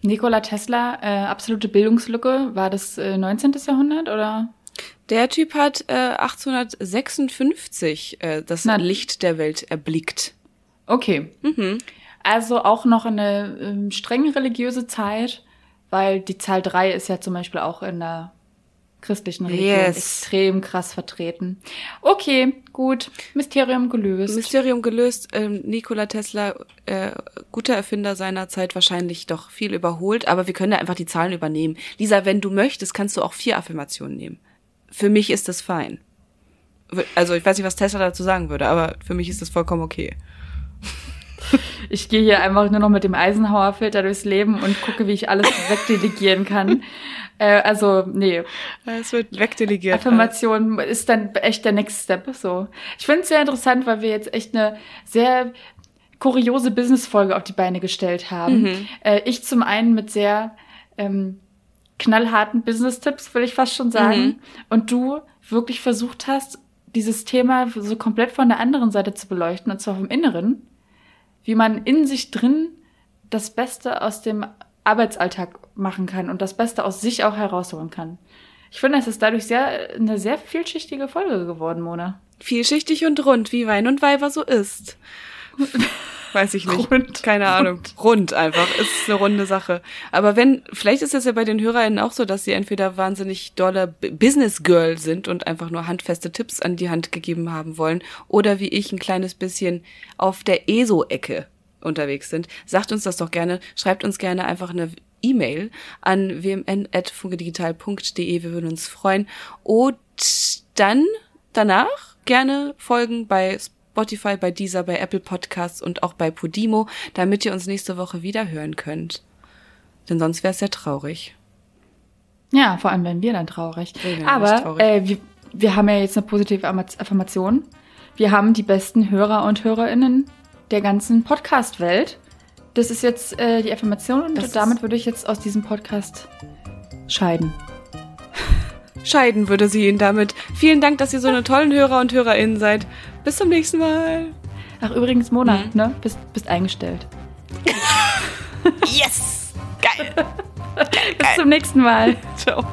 Nikola Tesla, äh, absolute Bildungslücke, war das äh, 19. Jahrhundert oder? Der Typ hat äh, 1856 äh, das Na, Licht der Welt erblickt. Okay. Mhm. Also auch noch eine ähm, streng religiöse Zeit, weil die Zahl drei ist ja zum Beispiel auch in der christlichen Religion yes. extrem krass vertreten. Okay, gut. Mysterium gelöst. Mysterium gelöst. Ähm, Nikola Tesla, äh, guter Erfinder seiner Zeit, wahrscheinlich doch viel überholt, aber wir können da einfach die Zahlen übernehmen. Lisa, wenn du möchtest, kannst du auch vier Affirmationen nehmen. Für mich ist das fein. Also ich weiß nicht, was Tesla dazu sagen würde, aber für mich ist das vollkommen okay. Ich gehe hier einfach nur noch mit dem Eisenhower-Filter durchs Leben und gucke, wie ich alles (laughs) wegdelegieren kann. Äh, also, nee. Es wird wegdelegiert. Affirmation halt. ist dann echt der Next Step. So. Ich finde es sehr interessant, weil wir jetzt echt eine sehr kuriose Business-Folge auf die Beine gestellt haben. Mhm. Äh, ich zum einen mit sehr ähm, knallharten Business-Tipps, will ich fast schon sagen. Mhm. Und du wirklich versucht hast, dieses Thema so komplett von der anderen Seite zu beleuchten, und zwar vom Inneren. Wie man in sich drin das Beste aus dem Arbeitsalltag machen kann und das Beste aus sich auch herausholen kann. Ich finde, es ist dadurch sehr, eine sehr vielschichtige Folge geworden, Mona. Vielschichtig und rund, wie Wein und Weiber so ist. (laughs) Weiß ich nicht. Rund. Keine Ahnung. Rund. einfach. Ist eine runde Sache. Aber wenn, vielleicht ist es ja bei den HörerInnen auch so, dass sie entweder wahnsinnig doller Business Girl sind und einfach nur handfeste Tipps an die Hand gegeben haben wollen oder wie ich ein kleines bisschen auf der ESO-Ecke unterwegs sind. Sagt uns das doch gerne. Schreibt uns gerne einfach eine E-Mail an wmn.funkedigital.de. Wir würden uns freuen. Und dann danach gerne folgen bei Spotify, bei Deezer, bei Apple Podcasts und auch bei Podimo, damit ihr uns nächste Woche wieder hören könnt. Denn sonst wäre es ja traurig. Ja, vor allem wären wir dann traurig. Ja, Aber traurig. Äh, wir, wir haben ja jetzt eine positive Affirmation. Wir haben die besten Hörer und Hörerinnen der ganzen Podcast-Welt. Das ist jetzt äh, die Affirmation und das damit würde ich jetzt aus diesem Podcast scheiden. (laughs) Scheiden würde sie ihn damit. Vielen Dank, dass ihr so eine tollen Hörer und HörerInnen seid. Bis zum nächsten Mal. Ach, übrigens, Mona, mhm. ne? Bist, bist eingestellt. (laughs) yes! Geil! (laughs) Bis zum nächsten Mal. Ciao.